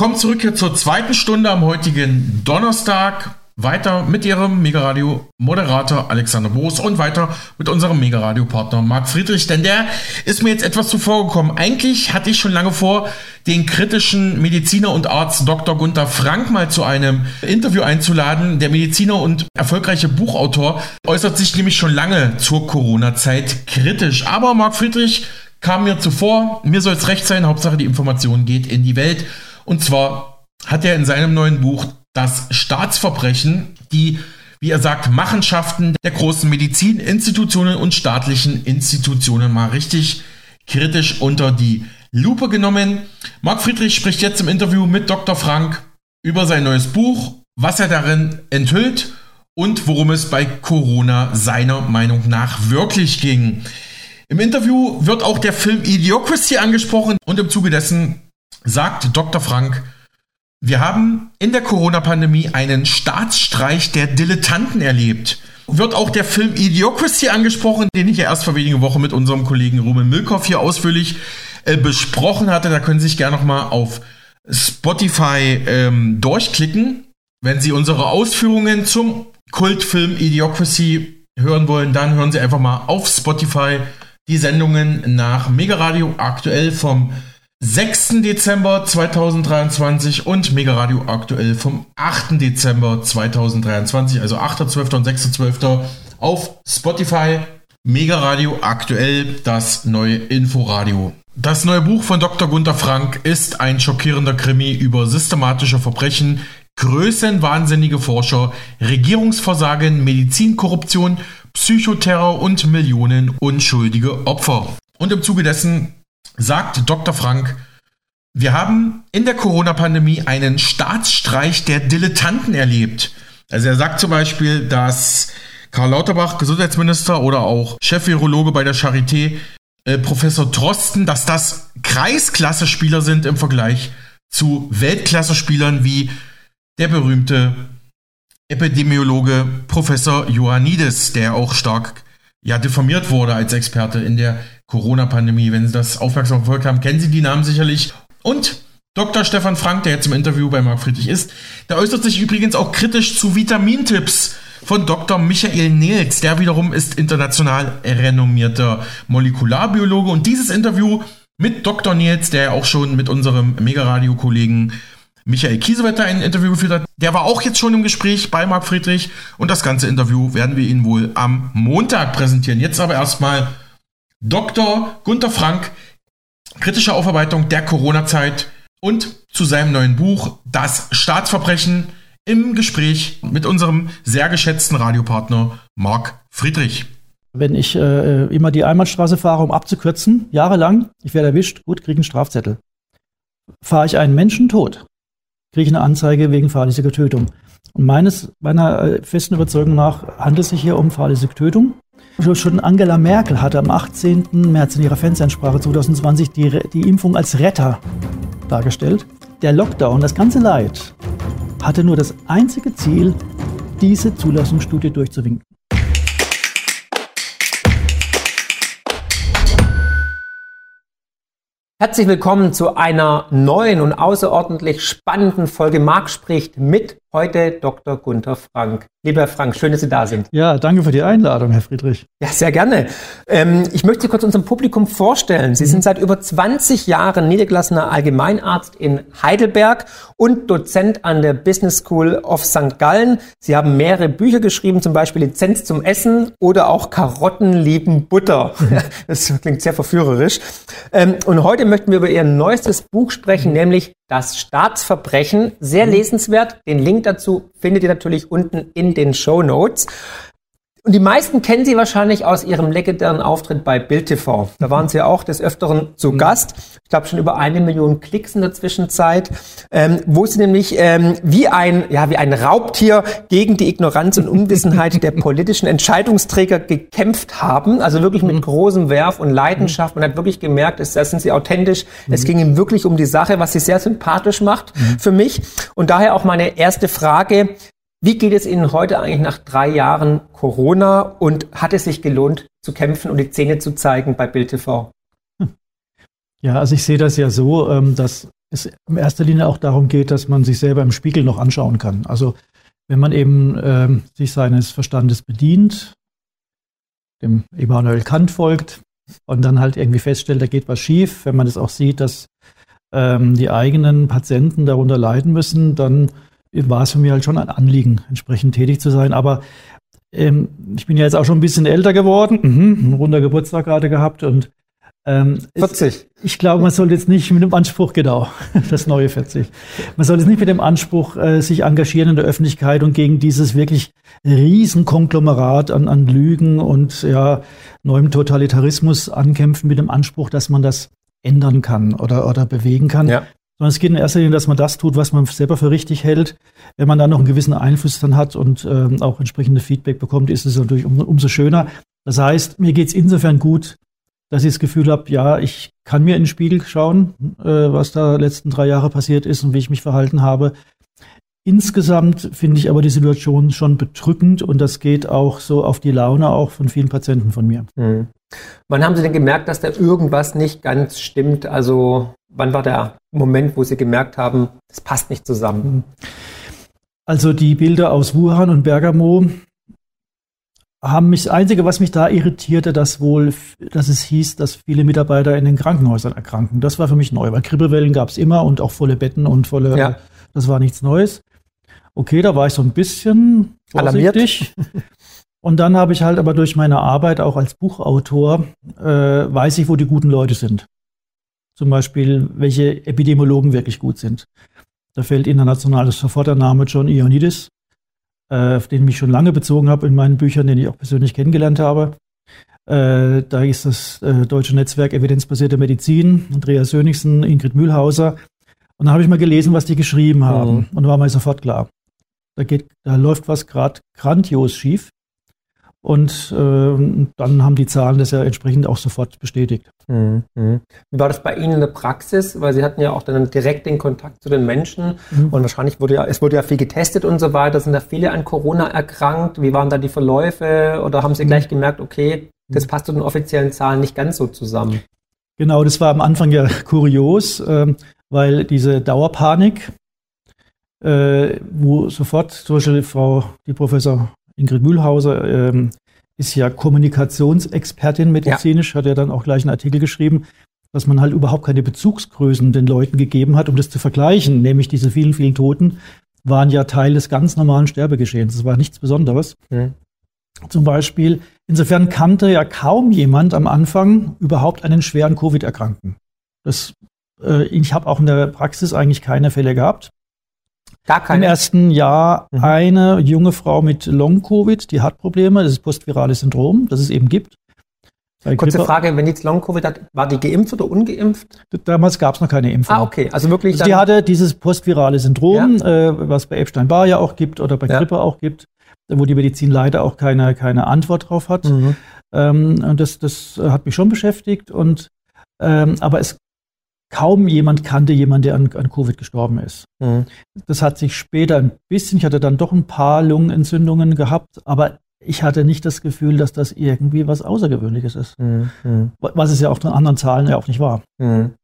kommen zurück hier zur zweiten Stunde am heutigen Donnerstag. Weiter mit Ihrem Megaradio-Moderator Alexander Boos und weiter mit unserem Megaradio-Partner Marc Friedrich, denn der ist mir jetzt etwas zuvor gekommen. Eigentlich hatte ich schon lange vor, den kritischen Mediziner und Arzt Dr. Gunther Frank mal zu einem Interview einzuladen. Der Mediziner und erfolgreiche Buchautor äußert sich nämlich schon lange zur Corona-Zeit kritisch. Aber Marc Friedrich kam mir zuvor, mir soll es recht sein, Hauptsache die Information geht in die Welt. Und zwar hat er in seinem neuen Buch das Staatsverbrechen, die, wie er sagt, Machenschaften der großen Medizininstitutionen und staatlichen Institutionen mal richtig kritisch unter die Lupe genommen. Marc Friedrich spricht jetzt im Interview mit Dr. Frank über sein neues Buch, was er darin enthüllt und worum es bei Corona seiner Meinung nach wirklich ging. Im Interview wird auch der Film Idiocracy angesprochen und im Zuge dessen sagt Dr. Frank, wir haben in der Corona-Pandemie einen Staatsstreich der Dilettanten erlebt. Wird auch der Film Idiocracy angesprochen, den ich ja erst vor wenigen Wochen mit unserem Kollegen Ruben Milkoff hier ausführlich äh, besprochen hatte. Da können Sie sich gerne nochmal auf Spotify ähm, durchklicken. Wenn Sie unsere Ausführungen zum Kultfilm Idiocracy hören wollen, dann hören Sie einfach mal auf Spotify die Sendungen nach Mega Radio aktuell vom 6. Dezember 2023 und Mega Radio aktuell vom 8. Dezember 2023, also 8.12. und 6.12. auf Spotify. Mega Radio aktuell das neue Inforadio. Das neue Buch von Dr. Gunther Frank ist ein schockierender Krimi über systematische Verbrechen, größenwahnsinnige Forscher, Regierungsversagen, Medizinkorruption, Psychoterror und Millionen unschuldige Opfer. Und im Zuge dessen sagt Dr. Frank, wir haben in der Corona-Pandemie einen Staatsstreich der Dilettanten erlebt. Also er sagt zum Beispiel, dass Karl Lauterbach, Gesundheitsminister oder auch Chef-Virologe bei der Charité, äh, Professor Drosten, dass das Kreisklasse-Spieler sind im Vergleich zu Weltklasse-Spielern wie der berühmte Epidemiologe Professor Ioannidis, der auch stark ja, diffamiert wurde als Experte in der Corona-Pandemie. Wenn Sie das aufmerksam verfolgt haben, kennen Sie die Namen sicherlich. Und Dr. Stefan Frank, der jetzt im Interview bei Marc Friedrich ist, der äußert sich übrigens auch kritisch zu Vitamintipps von Dr. Michael Nils. Der wiederum ist international renommierter Molekularbiologe. Und dieses Interview mit Dr. Nils, der auch schon mit unserem Mega-Radio-Kollegen Michael Kiesewetter ein Interview geführt hat. Der war auch jetzt schon im Gespräch bei Marc Friedrich und das ganze Interview werden wir Ihnen wohl am Montag präsentieren. Jetzt aber erstmal Dr. Gunther Frank, kritische Aufarbeitung der Corona-Zeit und zu seinem neuen Buch Das Staatsverbrechen im Gespräch mit unserem sehr geschätzten Radiopartner Marc Friedrich. Wenn ich äh, immer die Einbahnstraße fahre, um abzukürzen, jahrelang, ich werde erwischt, gut, kriege einen Strafzettel. Fahre ich einen Menschen tot, kriege ich eine Anzeige wegen fahrlässiger Tötung. Und meines, meiner äh, festen Überzeugung nach handelt es sich hier um fahrlässige Tötung. Schon Angela Merkel hatte am 18. März in ihrer Fernsehansprache 2020 die, die Impfung als Retter dargestellt. Der Lockdown, das ganze Leid, hatte nur das einzige Ziel, diese Zulassungsstudie durchzuwinken. Herzlich willkommen zu einer neuen und außerordentlich spannenden Folge Marc spricht mit Heute Dr. Gunther Frank. Lieber Herr Frank, schön, dass Sie da sind. Ja, danke für die Einladung, Herr Friedrich. Ja, sehr gerne. Ähm, ich möchte Sie kurz unserem Publikum vorstellen. Sie mhm. sind seit über 20 Jahren niedergelassener Allgemeinarzt in Heidelberg und Dozent an der Business School of St. Gallen. Sie haben mehrere Bücher geschrieben, zum Beispiel Lizenz zum Essen oder auch Karotten lieben Butter. Mhm. Das klingt sehr verführerisch. Ähm, und heute möchten wir über Ihr neuestes Buch sprechen, mhm. nämlich das Staatsverbrechen. Sehr mhm. lesenswert. Den Link dazu findet ihr natürlich unten in den Show Notes. Und die meisten kennen sie wahrscheinlich aus ihrem legendären Auftritt bei Bild TV. Da waren sie ja auch des Öfteren zu mhm. Gast. Ich glaube schon über eine Million Klicks in der Zwischenzeit, ähm, wo sie nämlich ähm, wie ein ja wie ein Raubtier gegen die Ignoranz und Unwissenheit der politischen Entscheidungsträger gekämpft haben. Also wirklich mit mhm. großem Werf und Leidenschaft. Man hat wirklich gemerkt, es, da sind sie authentisch. Es mhm. ging ihnen wirklich um die Sache, was sie sehr sympathisch macht für mich. Und daher auch meine erste Frage: wie geht es Ihnen heute eigentlich nach drei Jahren Corona und hat es sich gelohnt zu kämpfen und die Zähne zu zeigen bei Bild TV? Ja, also ich sehe das ja so, ähm, dass es in erster Linie auch darum geht, dass man sich selber im Spiegel noch anschauen kann. Also wenn man eben ähm, sich seines Verstandes bedient, dem Immanuel Kant folgt und dann halt irgendwie feststellt, da geht was schief, wenn man es auch sieht, dass ähm, die eigenen Patienten darunter leiden müssen, dann war es für mich halt schon ein Anliegen, entsprechend tätig zu sein. Aber ähm, ich bin ja jetzt auch schon ein bisschen älter geworden, mhm, ein runder Geburtstag gerade gehabt und ähm, 40. Es, ich glaube, man sollte jetzt nicht mit dem Anspruch, genau, das neue 40. Man sollte jetzt nicht mit dem Anspruch äh, sich engagieren in der Öffentlichkeit und gegen dieses wirklich Riesenkonglomerat an, an Lügen und ja, neuem Totalitarismus ankämpfen mit dem Anspruch, dass man das ändern kann oder, oder bewegen kann. Ja. Sondern es geht in erster Linie, dass man das tut, was man selber für richtig hält. Wenn man dann noch einen gewissen Einfluss dann hat und ähm, auch entsprechende Feedback bekommt, ist es natürlich um, umso schöner. Das heißt, mir geht es insofern gut, dass ich das Gefühl habe, ja, ich kann mir in den Spiegel schauen, äh, was da letzten drei Jahre passiert ist und wie ich mich verhalten habe. Insgesamt finde ich aber die Situation schon bedrückend und das geht auch so auf die Laune auch von vielen Patienten von mir. Mhm. Wann haben Sie denn gemerkt, dass da irgendwas nicht ganz stimmt? Also wann war der Moment, wo Sie gemerkt haben, es passt nicht zusammen? Also die Bilder aus Wuhan und Bergamo haben mich, das Einzige, was mich da irritierte, dass wohl, dass es hieß, dass viele Mitarbeiter in den Krankenhäusern erkranken. Das war für mich neu, weil Grippewellen gab es immer und auch volle Betten und volle, ja. das war nichts Neues. Okay, da war ich so ein bisschen vorsichtig. Und dann habe ich halt aber durch meine Arbeit auch als Buchautor, äh, weiß ich, wo die guten Leute sind. Zum Beispiel, welche Epidemiologen wirklich gut sind. Da fällt international sofort der Name John Ioannidis, äh, auf den ich mich schon lange bezogen habe in meinen Büchern, den ich auch persönlich kennengelernt habe. Äh, da ist das äh, deutsche Netzwerk Evidenzbasierte Medizin, Andreas Sönigsen, Ingrid Mühlhauser. Und da habe ich mal gelesen, was die geschrieben haben. Mhm. Und da war mir sofort klar, da, geht, da läuft was gerade grandios schief. Und äh, dann haben die Zahlen das ja entsprechend auch sofort bestätigt. Mhm. Wie war das bei Ihnen in der Praxis? Weil Sie hatten ja auch dann direkt den Kontakt zu den Menschen mhm. und wahrscheinlich wurde ja, es wurde ja viel getestet und so weiter. Sind da viele an Corona erkrankt? Wie waren da die Verläufe? Oder haben Sie mhm. gleich gemerkt, okay, das passt zu den offiziellen Zahlen nicht ganz so zusammen? Genau, das war am Anfang ja kurios, äh, weil diese Dauerpanik, äh, wo sofort zum Beispiel Frau, die Professor Ingrid Mühlhauser ähm, ist ja Kommunikationsexpertin medizinisch, ja. hat ja dann auch gleich einen Artikel geschrieben, dass man halt überhaupt keine Bezugsgrößen den Leuten gegeben hat, um das zu vergleichen. Nämlich diese vielen, vielen Toten waren ja Teil des ganz normalen Sterbegeschehens. Das war nichts Besonderes. Mhm. Zum Beispiel, insofern kannte ja kaum jemand am Anfang überhaupt einen schweren Covid-Erkrankten. Das, äh, ich habe auch in der Praxis eigentlich keine Fälle gehabt. Gar keine. Im ersten Jahr mhm. eine junge Frau mit Long-Covid, die hat Probleme, das ist postvirales Syndrom, das es eben gibt. Bei Kurze Grippe. Frage, wenn die jetzt Long-Covid hat, war die geimpft oder ungeimpft? Damals gab es noch keine Impfung. Ah, okay, also wirklich. Also die hatte dieses postvirale Syndrom, ja. äh, was bei Epstein-Barr ja auch gibt oder bei ja. Grippe auch gibt, wo die Medizin leider auch keine, keine Antwort drauf hat. Mhm. Ähm, und das, das hat mich schon beschäftigt. Und ähm, aber es kaum jemand kannte jemanden, der an, an Covid gestorben ist. Mhm. Das hat sich später ein bisschen, ich hatte dann doch ein paar Lungenentzündungen gehabt, aber ich hatte nicht das Gefühl, dass das irgendwie was Außergewöhnliches ist. Mhm. Was es ja auf den anderen Zahlen ja auch nicht war. Mhm.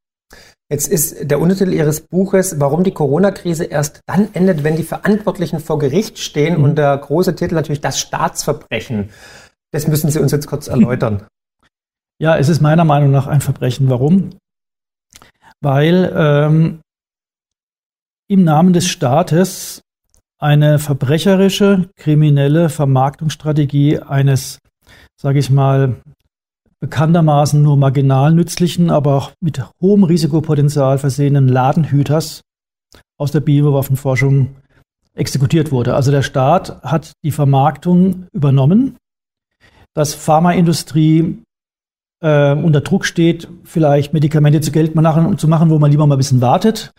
Jetzt ist der Untertitel Ihres Buches, warum die Corona-Krise erst dann endet, wenn die Verantwortlichen vor Gericht stehen mhm. und der große Titel natürlich das Staatsverbrechen. Das müssen Sie uns jetzt kurz erläutern. Ja, es ist meiner Meinung nach ein Verbrechen. Warum? Weil ähm, im Namen des Staates eine verbrecherische, kriminelle Vermarktungsstrategie eines, sage ich mal, bekanntermaßen nur marginal nützlichen, aber auch mit hohem Risikopotenzial versehenen Ladenhüters aus der Biowaffenforschung exekutiert wurde. Also der Staat hat die Vermarktung übernommen. dass Pharmaindustrie äh, unter Druck steht, vielleicht Medikamente zu Geld machen, zu machen, wo man lieber mal ein bisschen wartet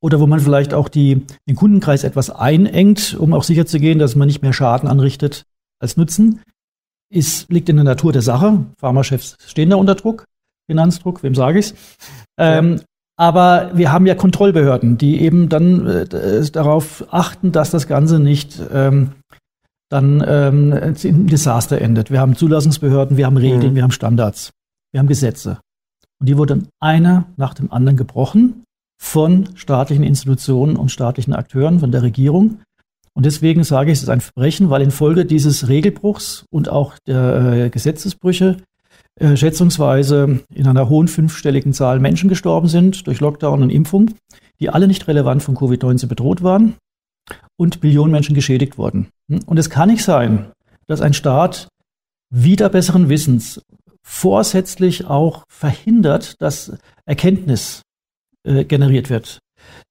oder wo man vielleicht auch die, den Kundenkreis etwas einengt, um auch sicherzugehen, dass man nicht mehr Schaden anrichtet als Nutzen, ist, liegt in der Natur der Sache. Pharmachefs stehen da unter Druck, Finanzdruck, wem sage ich's? Ähm, aber wir haben ja Kontrollbehörden, die eben dann äh, darauf achten, dass das Ganze nicht ähm, dann ähm, in Desaster endet. Wir haben Zulassungsbehörden, wir haben Regeln, mhm. wir haben Standards wir haben Gesetze. Und die wurden einer nach dem anderen gebrochen, von staatlichen Institutionen und staatlichen Akteuren, von der Regierung. Und deswegen sage ich, es ist ein Verbrechen, weil infolge dieses Regelbruchs und auch der äh, Gesetzesbrüche äh, schätzungsweise in einer hohen fünfstelligen Zahl Menschen gestorben sind durch Lockdown und Impfung, die alle nicht relevant von Covid-19 bedroht waren und Millionen Menschen geschädigt wurden. Und es kann nicht sein, dass ein Staat wieder besseren Wissens vorsätzlich auch verhindert, dass Erkenntnis äh, generiert wird,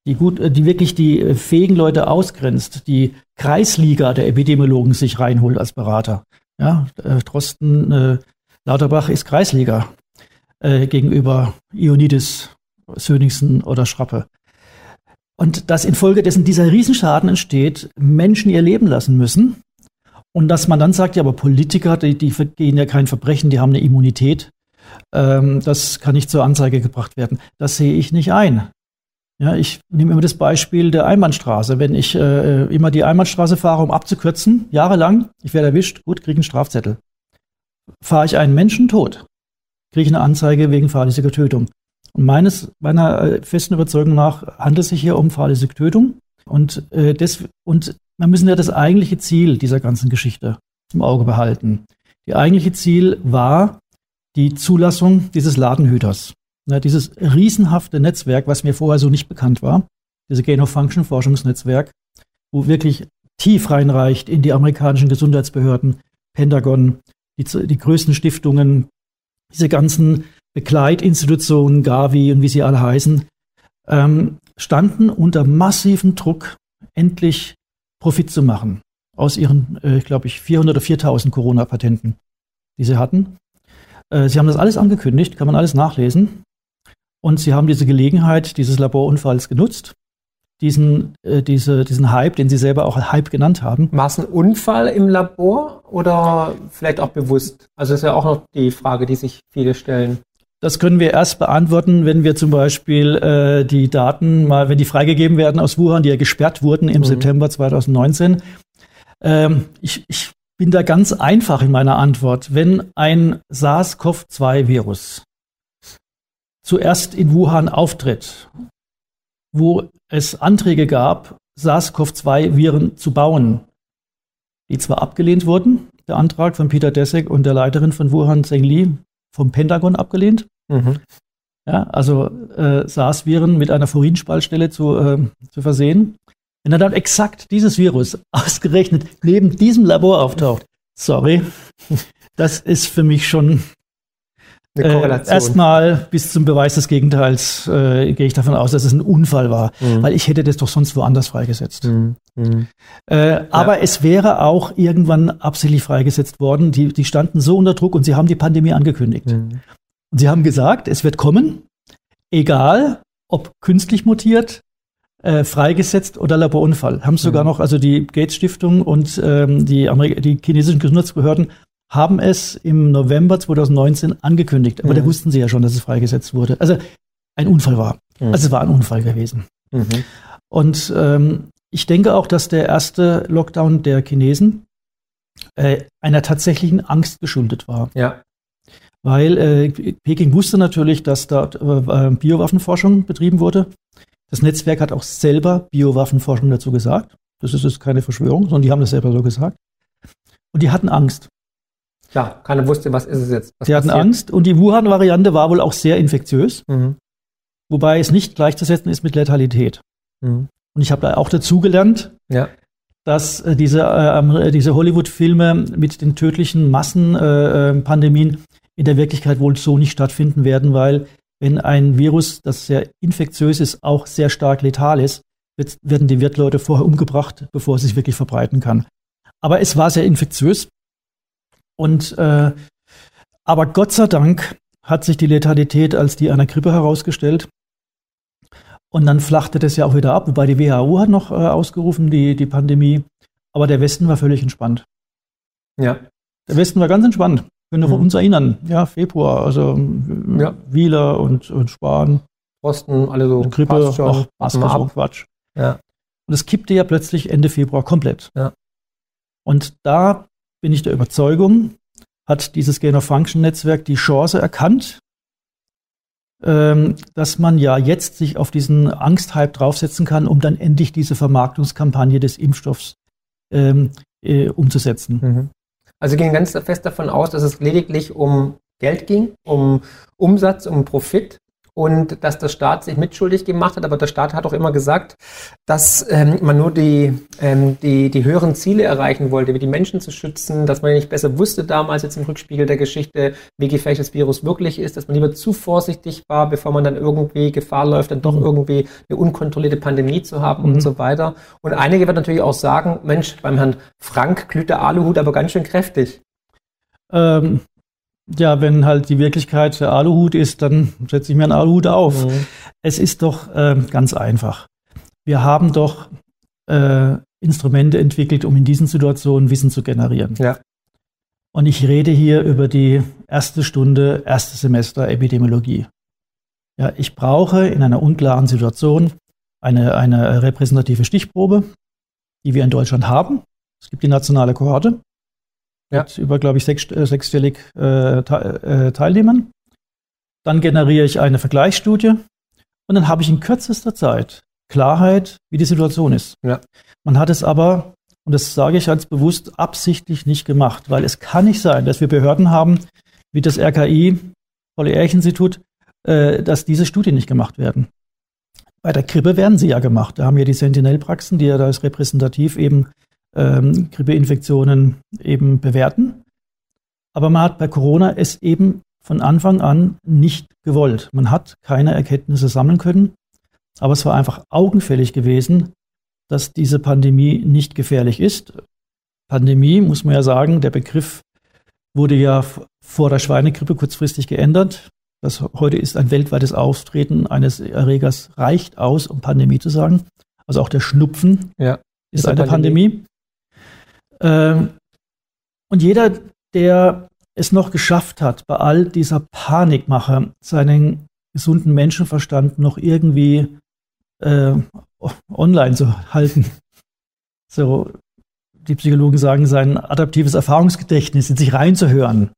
die gut, äh, die wirklich die äh, fähigen Leute ausgrenzt, die Kreisliga der Epidemiologen sich reinholt als Berater. Ja, äh, Drosten äh, Lauterbach ist Kreisliga äh, gegenüber Ionidis, Söningsen oder Schrappe. Und dass infolgedessen dieser Riesenschaden entsteht, Menschen ihr Leben lassen müssen. Und dass man dann sagt, ja, aber Politiker, die, die gehen ja kein Verbrechen, die haben eine Immunität. Ähm, das kann nicht zur Anzeige gebracht werden. Das sehe ich nicht ein. Ja, ich nehme immer das Beispiel der Einbahnstraße. Wenn ich äh, immer die Einbahnstraße fahre, um abzukürzen, jahrelang, ich werde erwischt, gut, kriege einen Strafzettel. Fahre ich einen Menschen tot, kriege ich eine Anzeige wegen fahrlässiger Tötung. Und meines, meiner äh, festen Überzeugung nach handelt es sich hier um fahrlässige Tötung. Und, äh, das, und wir müssen ja das eigentliche Ziel dieser ganzen Geschichte im Auge behalten. Die eigentliche Ziel war die Zulassung dieses Ladenhüters. Ja, dieses riesenhafte Netzwerk, was mir vorher so nicht bekannt war, diese Gain-of-Function-Forschungsnetzwerk, wo wirklich tief reinreicht in die amerikanischen Gesundheitsbehörden, Pentagon, die, die größten Stiftungen, diese ganzen Begleitinstitutionen, Gavi und wie sie alle heißen, ähm, standen unter massivem Druck, endlich Profit zu machen aus ihren, äh, glaube ich, 400 oder 4000 Corona-Patenten, die sie hatten. Äh, sie haben das alles angekündigt, kann man alles nachlesen. Und sie haben diese Gelegenheit dieses Laborunfalls genutzt, diesen, äh, diese, diesen Hype, den sie selber auch Hype genannt haben. War es ein Unfall im Labor oder vielleicht auch bewusst? Also ist ja auch noch die Frage, die sich viele stellen. Das können wir erst beantworten, wenn wir zum Beispiel äh, die Daten mal, wenn die freigegeben werden aus Wuhan, die ja gesperrt wurden im mhm. September 2019. Ähm, ich, ich bin da ganz einfach in meiner Antwort. Wenn ein SARS-CoV-2-Virus zuerst in Wuhan auftritt, wo es Anträge gab, SARS-CoV-2-Viren zu bauen, die zwar abgelehnt wurden, der Antrag von Peter Dessek und der Leiterin von Wuhan, Zheng Li, vom Pentagon abgelehnt. Mhm. Ja, also äh, SARS-Viren mit einer Furinspaltstelle zu, äh, zu versehen. Wenn dann exakt dieses Virus ausgerechnet neben diesem Labor auftaucht, sorry, das ist für mich schon äh, erstmal bis zum Beweis des Gegenteils äh, gehe ich davon aus, dass es ein Unfall war, mhm. weil ich hätte das doch sonst woanders freigesetzt. Mhm. Mhm. Äh, ja. Aber es wäre auch irgendwann absichtlich freigesetzt worden. Die, die standen so unter Druck und sie haben die Pandemie angekündigt. Und sie haben gesagt, es wird kommen, egal ob künstlich mutiert, äh, freigesetzt oder Laborunfall. Haben sogar mhm. noch, also die Gates Stiftung und ähm, die, Amerik die chinesischen Gesundheitsbehörden haben es im November 2019 angekündigt, aber mhm. da wussten sie ja schon, dass es freigesetzt wurde. Also ein Unfall war. Mhm. Also es war ein Unfall gewesen. Mhm. Und ähm, ich denke auch, dass der erste Lockdown der Chinesen äh, einer tatsächlichen Angst geschuldet war. Ja. Weil äh, Peking wusste natürlich, dass dort äh, Biowaffenforschung betrieben wurde. Das Netzwerk hat auch selber Biowaffenforschung dazu gesagt. Das ist jetzt keine Verschwörung, sondern die haben das selber so gesagt. Und die hatten Angst. Klar, keiner wusste, was ist es jetzt. Was Sie hatten Angst und die Wuhan-Variante war wohl auch sehr infektiös, mhm. wobei es nicht gleichzusetzen ist mit Letalität. Mhm. Und ich habe da auch dazugelernt, ja. dass äh, diese, äh, diese Hollywood-Filme mit den tödlichen Massenpandemien äh, in der Wirklichkeit wohl so nicht stattfinden werden, weil wenn ein Virus, das sehr infektiös ist, auch sehr stark letal ist, wird, werden die Wirtleute vorher umgebracht, bevor es sich wirklich verbreiten kann. Aber es war sehr infektiös und äh, aber Gott sei Dank hat sich die Letalität als die einer Grippe herausgestellt. Und dann flachte das ja auch wieder ab, wobei die WHO hat noch äh, ausgerufen, die, die Pandemie. Aber der Westen war völlig entspannt. Ja. Der Westen war ganz entspannt. Können wir mhm. uns erinnern. Ja, Februar, also ja. Wieler und, und Spahn. Osten, alle so. Grippe, ach, Maske, so Quatsch. Ja. Und es kippte ja plötzlich Ende Februar komplett. Ja. Und da bin ich der Überzeugung, hat dieses Gain-of-Function-Netzwerk die Chance erkannt, ähm, dass man ja jetzt sich auf diesen Angsthype draufsetzen kann, um dann endlich diese Vermarktungskampagne des Impfstoffs ähm, äh, umzusetzen. Mhm. Also gehen ganz fest davon aus, dass es lediglich um Geld ging, um Umsatz, um Profit und dass der Staat sich mitschuldig gemacht hat. Aber der Staat hat auch immer gesagt, dass ähm, man nur die, ähm, die, die höheren Ziele erreichen wollte, wie die Menschen zu schützen, dass man nicht besser wusste damals jetzt im Rückspiegel der Geschichte, wie gefährlich das Virus wirklich ist, dass man lieber zu vorsichtig war, bevor man dann irgendwie Gefahr läuft, dann doch mhm. irgendwie eine unkontrollierte Pandemie zu haben mhm. und so weiter. Und einige werden natürlich auch sagen, Mensch, beim Herrn Frank glüht der Aluhut aber ganz schön kräftig. Ähm, ja, wenn halt die Wirklichkeit der Aluhut ist, dann setze ich mir einen Aluhut auf. Mhm. Es ist doch äh, ganz einfach. Wir haben doch äh, Instrumente entwickelt, um in diesen Situationen Wissen zu generieren. Ja. Und ich rede hier über die erste Stunde, erste Semester Epidemiologie. Ja, ich brauche in einer unklaren Situation eine, eine repräsentative Stichprobe, die wir in Deutschland haben. Es gibt die nationale Kohorte ja. mit über, glaube ich, sechs, äh, sechsstellig äh, äh, Teilnehmern. Dann generiere ich eine Vergleichsstudie und dann habe ich in kürzester Zeit Klarheit, wie die Situation ist. Ja. Man hat es aber, und das sage ich ganz bewusst, absichtlich nicht gemacht, weil es kann nicht sein, dass wir Behörden haben, wie das RKI, Paul-Ehrlich-Institut, äh, dass diese Studien nicht gemacht werden. Bei der Grippe werden sie ja gemacht. Da haben wir die Sentinel-Praxen, die ja da ist repräsentativ eben ähm, Grippeinfektionen eben bewerten. Aber man hat bei Corona es eben von Anfang an nicht gewollt. Man hat keine Erkenntnisse sammeln können, aber es war einfach augenfällig gewesen, dass diese Pandemie nicht gefährlich ist. Pandemie, muss man ja sagen, der Begriff wurde ja vor der Schweinegrippe kurzfristig geändert. Das heute ist ein weltweites Auftreten eines Erregers reicht aus, um Pandemie zu sagen. Also auch der Schnupfen ja, ist, ist eine Pandemie. Pandemie. Ähm, und jeder, der es noch geschafft hat, bei all dieser Panikmache seinen gesunden Menschenverstand noch irgendwie äh, online zu halten, so die Psychologen sagen, sein adaptives Erfahrungsgedächtnis in sich reinzuhören,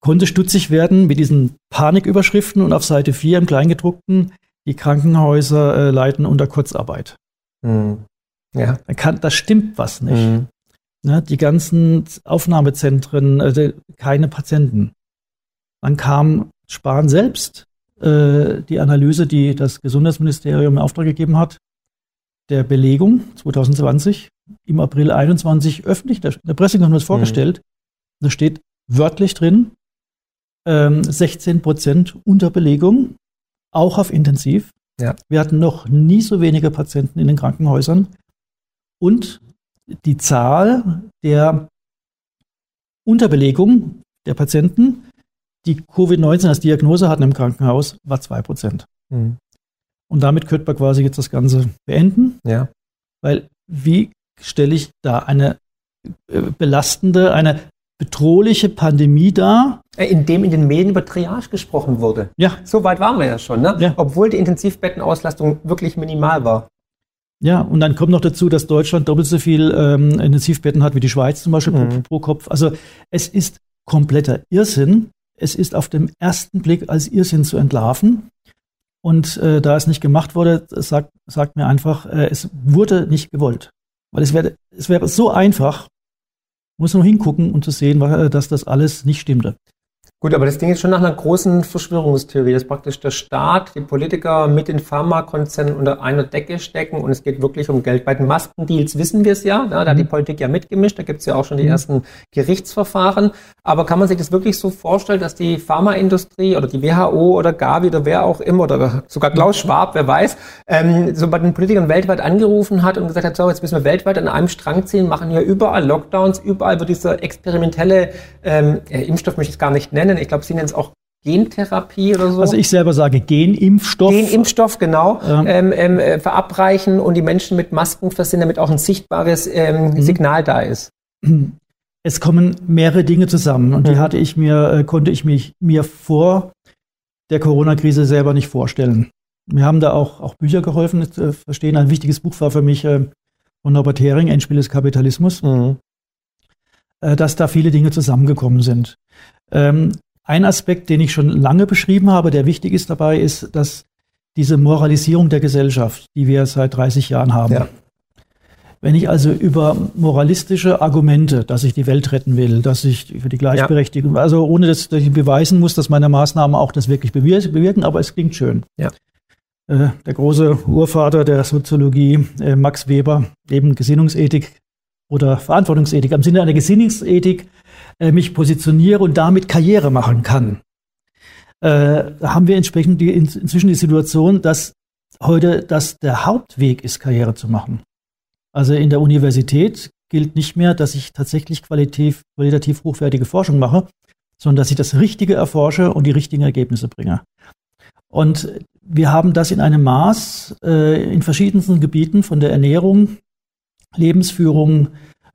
konnte stutzig werden mit diesen Paniküberschriften und auf Seite 4 im Kleingedruckten, die Krankenhäuser äh, leiden unter Kurzarbeit. Mhm. Ja. Da, kann, da stimmt was nicht. Mhm. Ne, die ganzen Aufnahmezentren, äh, keine Patienten. Dann kam Spahn selbst äh, die Analyse, die das Gesundheitsministerium in Auftrag gegeben hat, der Belegung 2020 im April 21 öffentlich, der, der Pressekonferenz mhm. vorgestellt. Mhm. Da steht wörtlich drin, ähm, 16 Prozent Unterbelegung, auch auf Intensiv. Ja. Wir hatten noch nie so wenige Patienten in den Krankenhäusern. Und die Zahl der Unterbelegung der Patienten, die Covid-19 als Diagnose hatten im Krankenhaus, war 2%. Mhm. Und damit könnte man quasi jetzt das Ganze beenden. Ja. Weil wie stelle ich da eine äh, belastende, eine bedrohliche Pandemie dar. Äh, in dem in den Medien über Triage gesprochen wurde. Ja. So weit waren wir ja schon, ne? Ja. Obwohl die Intensivbettenauslastung wirklich minimal war. Ja, und dann kommt noch dazu, dass Deutschland doppelt so viel ähm, Intensivbetten hat wie die Schweiz zum Beispiel mhm. pro, pro Kopf. Also es ist kompletter Irrsinn. Es ist auf dem ersten Blick als Irrsinn zu entlarven. Und äh, da es nicht gemacht wurde, sagt, sagt mir einfach, äh, es wurde nicht gewollt. Weil es wäre es wäre so einfach, muss nur hingucken und zu sehen, dass das alles nicht stimmte. Gut, aber das Ding ist schon nach einer großen Verschwörungstheorie, dass praktisch der Staat, die Politiker mit den Pharmakonzernen unter einer Decke stecken und es geht wirklich um Geld. Bei den Maskendeals wissen wir es ja, da hat die mhm. Politik ja mitgemischt, da gibt es ja auch schon die mhm. ersten Gerichtsverfahren. Aber kann man sich das wirklich so vorstellen, dass die Pharmaindustrie oder die WHO oder Gavi oder wer auch immer oder sogar Klaus mhm. Schwab, wer weiß, ähm, so bei den Politikern weltweit angerufen hat und gesagt hat, so, jetzt müssen wir weltweit an einem Strang ziehen, machen hier überall Lockdowns, überall wird dieser experimentelle ähm, Impfstoff, möchte ich es gar nicht nennen, nennen. Ich glaube, Sie nennen es auch Gentherapie oder so. Also ich selber sage Genimpfstoff. Genimpfstoff, genau. Ja. Ähm, ähm, äh, verabreichen und die Menschen mit Masken versehen, damit auch ein sichtbares ähm, mhm. Signal da ist. Es kommen mehrere Dinge zusammen und mhm. die hatte ich mir, äh, konnte ich mich mir vor der Corona-Krise selber nicht vorstellen. Wir haben da auch, auch Bücher geholfen, äh, verstehen. Ein wichtiges Buch war für mich äh, von Norbert Hering, Endspiel des Kapitalismus, mhm. äh, dass da viele Dinge zusammengekommen sind. Ähm, ein Aspekt, den ich schon lange beschrieben habe, der wichtig ist dabei, ist, dass diese Moralisierung der Gesellschaft, die wir seit 30 Jahren haben. Ja. Wenn ich also über moralistische Argumente, dass ich die Welt retten will, dass ich für die Gleichberechtigung, ja. also ohne dass, dass, ich beweisen muss, dass meine Maßnahmen auch das wirklich bewirken, aber es klingt schön. Ja. Äh, der große Urvater der Soziologie, äh, Max Weber, eben Gesinnungsethik oder Verantwortungsethik, im Sinne einer Gesinnungsethik äh, mich positioniere und damit Karriere machen kann. Äh, haben wir entsprechend die, inzwischen die Situation, dass heute das der Hauptweg ist, Karriere zu machen. Also in der Universität gilt nicht mehr, dass ich tatsächlich qualitativ, qualitativ hochwertige Forschung mache, sondern dass ich das Richtige erforsche und die richtigen Ergebnisse bringe. Und wir haben das in einem Maß äh, in verschiedensten Gebieten von der Ernährung, Lebensführung,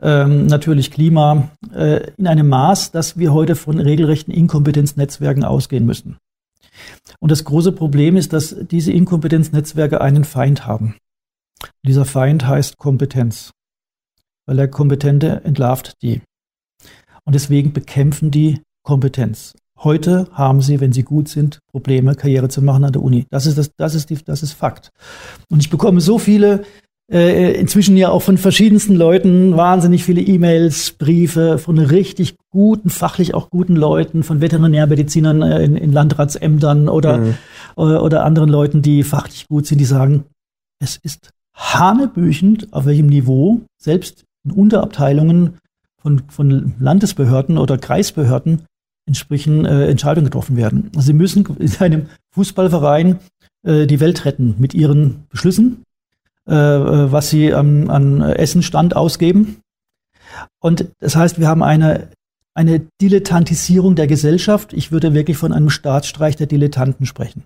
ähm, natürlich Klima, äh, in einem Maß, dass wir heute von regelrechten Inkompetenznetzwerken ausgehen müssen. Und das große Problem ist, dass diese Inkompetenznetzwerke einen Feind haben. Dieser Feind heißt Kompetenz, weil der Kompetente entlarvt die. Und deswegen bekämpfen die Kompetenz. Heute haben sie, wenn sie gut sind, Probleme, Karriere zu machen an der Uni. Das ist, das, das ist, die, das ist Fakt. Und ich bekomme so viele, äh, inzwischen ja auch von verschiedensten Leuten, wahnsinnig viele E-Mails, Briefe von richtig guten, fachlich auch guten Leuten, von Veterinärmedizinern äh, in, in Landratsämtern oder, mhm. äh, oder anderen Leuten, die fachlich gut sind, die sagen, es ist hanebüchend, auf welchem Niveau selbst in Unterabteilungen von, von Landesbehörden oder Kreisbehörden entsprechend äh, Entscheidungen getroffen werden. Also sie müssen in einem Fußballverein äh, die Welt retten mit ihren Beschlüssen, äh, äh was sie ähm, an Essenstand ausgeben. Und das heißt, wir haben eine, eine Dilettantisierung der Gesellschaft. Ich würde wirklich von einem Staatsstreich der Dilettanten sprechen.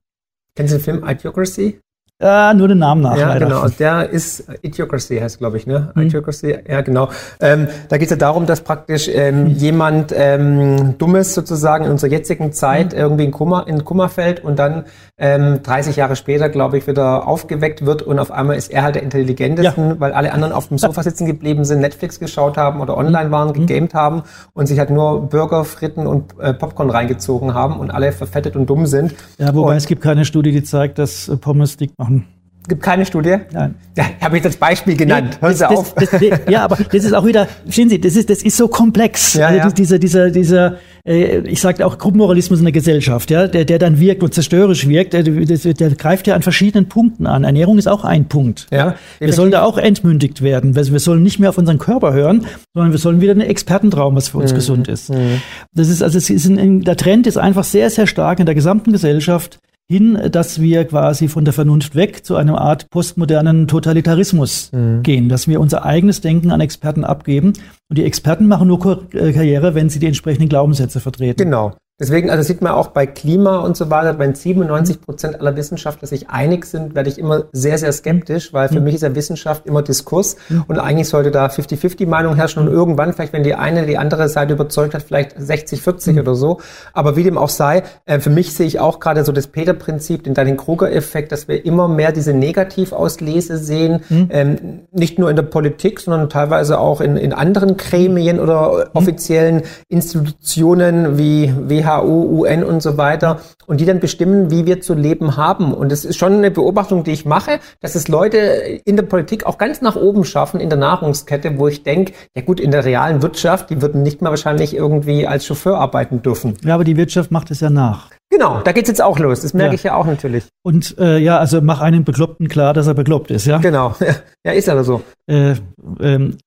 Kennen Sie den Film Idiocracy? Ja, nur den Namen nach. Ja, leider. genau. Also der ist Idiocracy heißt, glaube ich, ne? Mhm. Idiocracy, ja, genau. Ähm, da geht es ja darum, dass praktisch ähm, jemand ähm, Dummes sozusagen in unserer jetzigen Zeit mhm. irgendwie in Kummer, in Kummer fällt und dann ähm, 30 Jahre später, glaube ich, wieder aufgeweckt wird und auf einmal ist er halt der Intelligentesten, ja. weil alle anderen auf dem Sofa sitzen geblieben sind, Netflix geschaut haben oder online waren, mhm. gegamed haben und sich halt nur Burger, Fritten und äh, Popcorn reingezogen haben und alle verfettet und dumm sind. Ja, wobei und, es gibt keine Studie, die zeigt, dass Pommes dick machen gibt keine Studie? Nein. Ja, habe ich als Beispiel genannt. Ja, Hören Sie das, auf. Das, das, ja, aber das ist auch wieder, verstehen Sie, das ist, das ist so komplex. Ja, also ja. Dieser, dieser, dieser, äh, ich sage auch Gruppenmoralismus in der Gesellschaft, ja, der, der dann wirkt und zerstörerisch wirkt, der, der, der greift ja an verschiedenen Punkten an. Ernährung ist auch ein Punkt. Ja, wir sollen da auch entmündigt werden. Wir sollen nicht mehr auf unseren Körper hören, sondern wir sollen wieder einen Expertentraum, was für uns mhm. gesund ist. Mhm. Das ist also, es ist ein, der Trend ist einfach sehr, sehr stark in der gesamten Gesellschaft hin, dass wir quasi von der Vernunft weg zu einer Art postmodernen Totalitarismus mhm. gehen, dass wir unser eigenes Denken an Experten abgeben. Und die Experten machen nur Karriere, wenn sie die entsprechenden Glaubenssätze vertreten. Genau. Deswegen, also sieht man auch bei Klima und so weiter, wenn 97 Prozent aller Wissenschaftler sich einig sind, werde ich immer sehr, sehr skeptisch, weil für mhm. mich ist ja Wissenschaft immer Diskurs mhm. und eigentlich sollte da 50-50-Meinung herrschen und irgendwann, vielleicht wenn die eine die andere Seite überzeugt hat, vielleicht 60-40 mhm. oder so. Aber wie dem auch sei, äh, für mich sehe ich auch gerade so das Peter-Prinzip, den Dunning-Kruger-Effekt, dass wir immer mehr diese Negativauslese sehen, mhm. ähm, nicht nur in der Politik, sondern teilweise auch in, in anderen Gremien oder mhm. offiziellen Institutionen wie WHO WHO, UN und so weiter und die dann bestimmen, wie wir zu leben haben. Und es ist schon eine Beobachtung, die ich mache, dass es Leute in der Politik auch ganz nach oben schaffen in der Nahrungskette, wo ich denke, ja gut, in der realen Wirtschaft, die würden nicht mal wahrscheinlich irgendwie als Chauffeur arbeiten dürfen. Ja, aber die Wirtschaft macht es ja nach. Genau, da geht's jetzt auch los. Das merke ja. ich ja auch natürlich. Und äh, ja, also mach einem Bekloppten klar, dass er bekloppt ist, ja? Genau. Ja, ist aber so. Äh, ähm,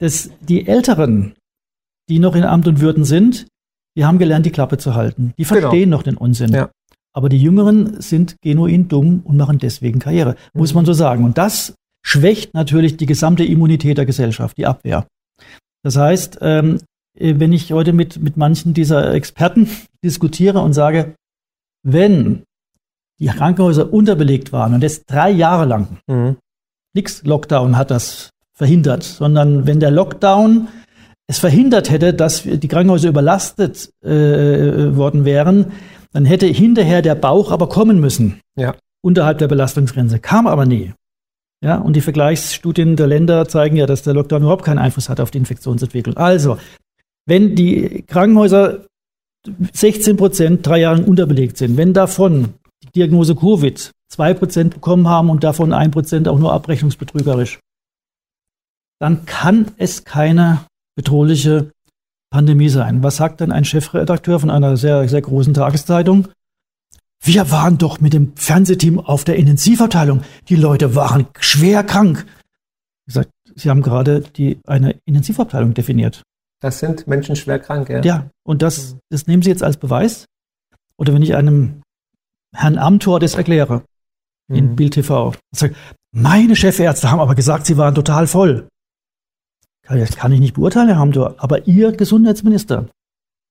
das, die Älteren, die noch in Amt und Würden sind, die haben gelernt, die Klappe zu halten. Die genau. verstehen genau. noch den Unsinn. Ja. Aber die Jüngeren sind genuin dumm und machen deswegen Karriere, mhm. muss man so sagen. Und das schwächt natürlich die gesamte Immunität der Gesellschaft, die Abwehr. Das heißt, ähm, wenn ich heute mit, mit manchen dieser Experten diskutiere und sage, wenn die Krankenhäuser unterbelegt waren und das drei Jahre lang, mhm. nix Lockdown hat das verhindert, sondern wenn der Lockdown es verhindert hätte, dass die Krankenhäuser überlastet äh, worden wären, dann hätte hinterher der Bauch aber kommen müssen. Ja. Unterhalb der Belastungsgrenze. Kam aber nie. Ja, und die Vergleichsstudien der Länder zeigen ja, dass der Lockdown überhaupt keinen Einfluss hat auf die Infektionsentwicklung. Also, wenn die Krankenhäuser 16 Prozent drei Jahre unterbelegt sind, wenn davon die Diagnose Covid 2 Prozent bekommen haben und davon 1 Prozent auch nur abrechnungsbetrügerisch, dann kann es keine bedrohliche Pandemie sein. Was sagt denn ein Chefredakteur von einer sehr, sehr großen Tageszeitung? Wir waren doch mit dem Fernsehteam auf der Intensivabteilung. Die Leute waren schwer krank. Ich sag, Sie haben gerade die, eine Intensivabteilung definiert. Das sind Menschen schwer krank, ja. Ja, und das, das nehmen Sie jetzt als Beweis. Oder wenn ich einem Herrn Amthor das erkläre in Mhm. Bild TV, sage, meine Chefärzte haben aber gesagt, sie waren total voll. Das kann ich nicht beurteilen, Herr Amthor, aber Ihr Gesundheitsminister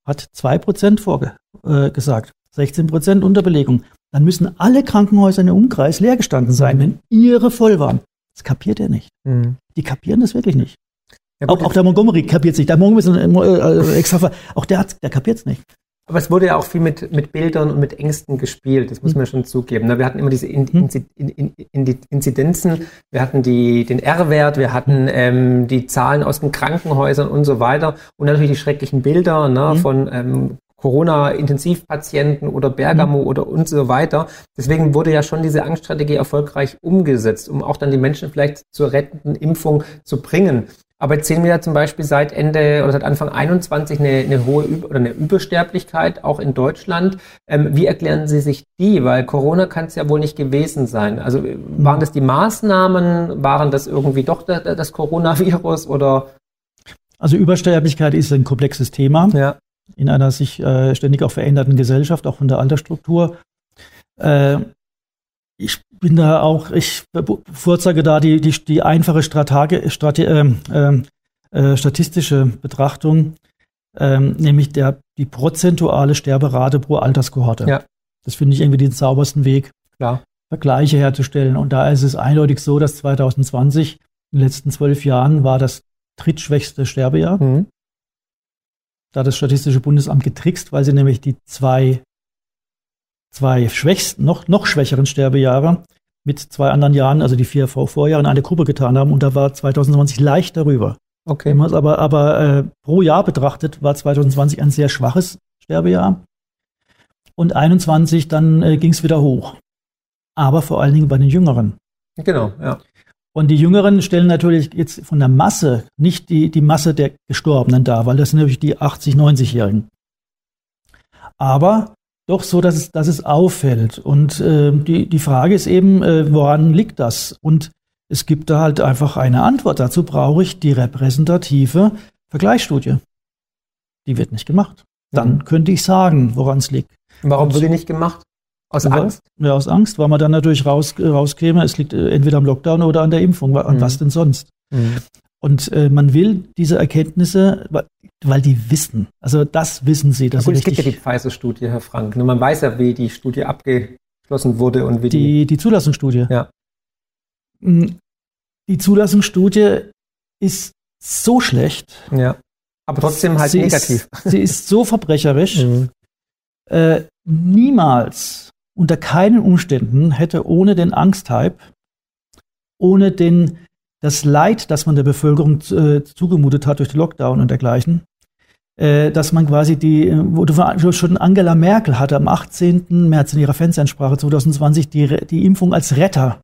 hat 2% vorgesagt, äh, gesagt, 16% Unterbelegung. Dann müssen alle Krankenhäuser in der Umkreis leer gestanden sein, wenn Ihre voll waren. Das kapiert er nicht. Mhm. Die kapieren das wirklich nicht. Ja, Auch, gut, auch der Montgomery kapiert es nicht. Der Montgomery ist ein äh, äh, auch der, hat- der kapiert es nicht. Aber es wurde ja auch viel mit, mit Bildern und mit Ängsten gespielt, das muss man schon zugeben. ne? Wir hatten immer diese in, Hm. Inzi- in, in, Inzidenzen, wir hatten die, den R-Wert, wir hatten ähm, die Zahlen aus den Krankenhäusern und so weiter und natürlich die schrecklichen Bilder ne, von ähm, Corona-Intensivpatienten oder Bergamo Hm. oder und so weiter. Deswegen wurde ja schon diese Angststrategie erfolgreich umgesetzt, um auch dann die Menschen vielleicht zur rettenden Impfung zu bringen. Aber jetzt sehen wir ja zum Beispiel seit Ende oder seit Anfang 21 eine, eine hohe Üb oder eine Übersterblichkeit, auch in Deutschland. Ähm, wie erklären Sie sich die? Weil Corona kann es ja wohl nicht gewesen sein. Also äh, waren das die Maßnahmen? Waren das irgendwie doch da, da, das Coronavirus oder? Also Übersterblichkeit ist ein komplexes Thema Ja. in einer sich äh, ständig auch verändernden Gesellschaft, auch von der Altersstruktur. Äh, ich bin da auch, ich bevorzuge da die, die, die einfache Stratage, Strate, ähm, äh, statistische Betrachtung, ähm, nämlich der, die prozentuale Sterberate pro Alterskohorte. Ja. Das finde ich irgendwie den saubersten Weg, Klar. Vergleiche herzustellen. Und da ist es eindeutig so, dass 2020 in den letzten zwölf Jahren war das drittschwächste Sterbejahr. Mhm. Da hat das Statistische Bundesamt getrickst, weil sie nämlich die zwei, zwei schwächsten, noch, noch schwächeren Sterbejahre mit zwei anderen Jahren, also die vier Vor- Vorjahre, in eine Gruppe getan haben. Und da war 2020 leicht darüber. Okay. Wenn man es aber, aber äh, pro Jahr betrachtet, war 2020 ein sehr schwaches Sterbejahr. Und 21 dann äh, ging es wieder hoch. Aber vor allen Dingen bei den Jüngeren. Genau, ja. Und die Jüngeren stellen natürlich jetzt von der Masse nicht die, die Masse der Gestorbenen dar, weil das sind natürlich die 80-, 90-Jährigen. Aber doch so, dass es, dass es auffällt. Und äh, die, die Frage ist eben, äh, woran liegt das? Und es gibt da halt einfach eine Antwort. Dazu brauche ich die repräsentative Vergleichsstudie. Die wird nicht gemacht. Dann Mhm. könnte ich sagen, woran es liegt. Warum wird die nicht gemacht? Aus Ja. Angst? Ja, aus Angst, weil man dann natürlich raus, äh, rauskäme, es liegt äh, entweder am Lockdown oder an der Impfung. An Mhm. was denn sonst? Und äh, man will diese Erkenntnisse, weil die wissen. Also das wissen sie. Ja, Das gut, es gibt ja die. Pfizer-Studie, Herr Frank. Nur man weiß ja, wie die Studie abgeschlossen wurde und wie die. Die, die Zulassungsstudie. Ja. Mm, Die Zulassungsstudie ist so schlecht. ja. Aber trotzdem halt sie negativ. Ist, sie ist so verbrecherisch. Mhm. Äh, niemals, unter keinen Umständen hätte ohne den Angsthype, ohne den, das Leid, das man der Bevölkerung äh, zugemutet hat durch den Lockdown und dergleichen, äh, dass man quasi die, wo du schon Angela Merkel hatte am 18. März in ihrer Fernsehansprache 2020 die, die Impfung als Retter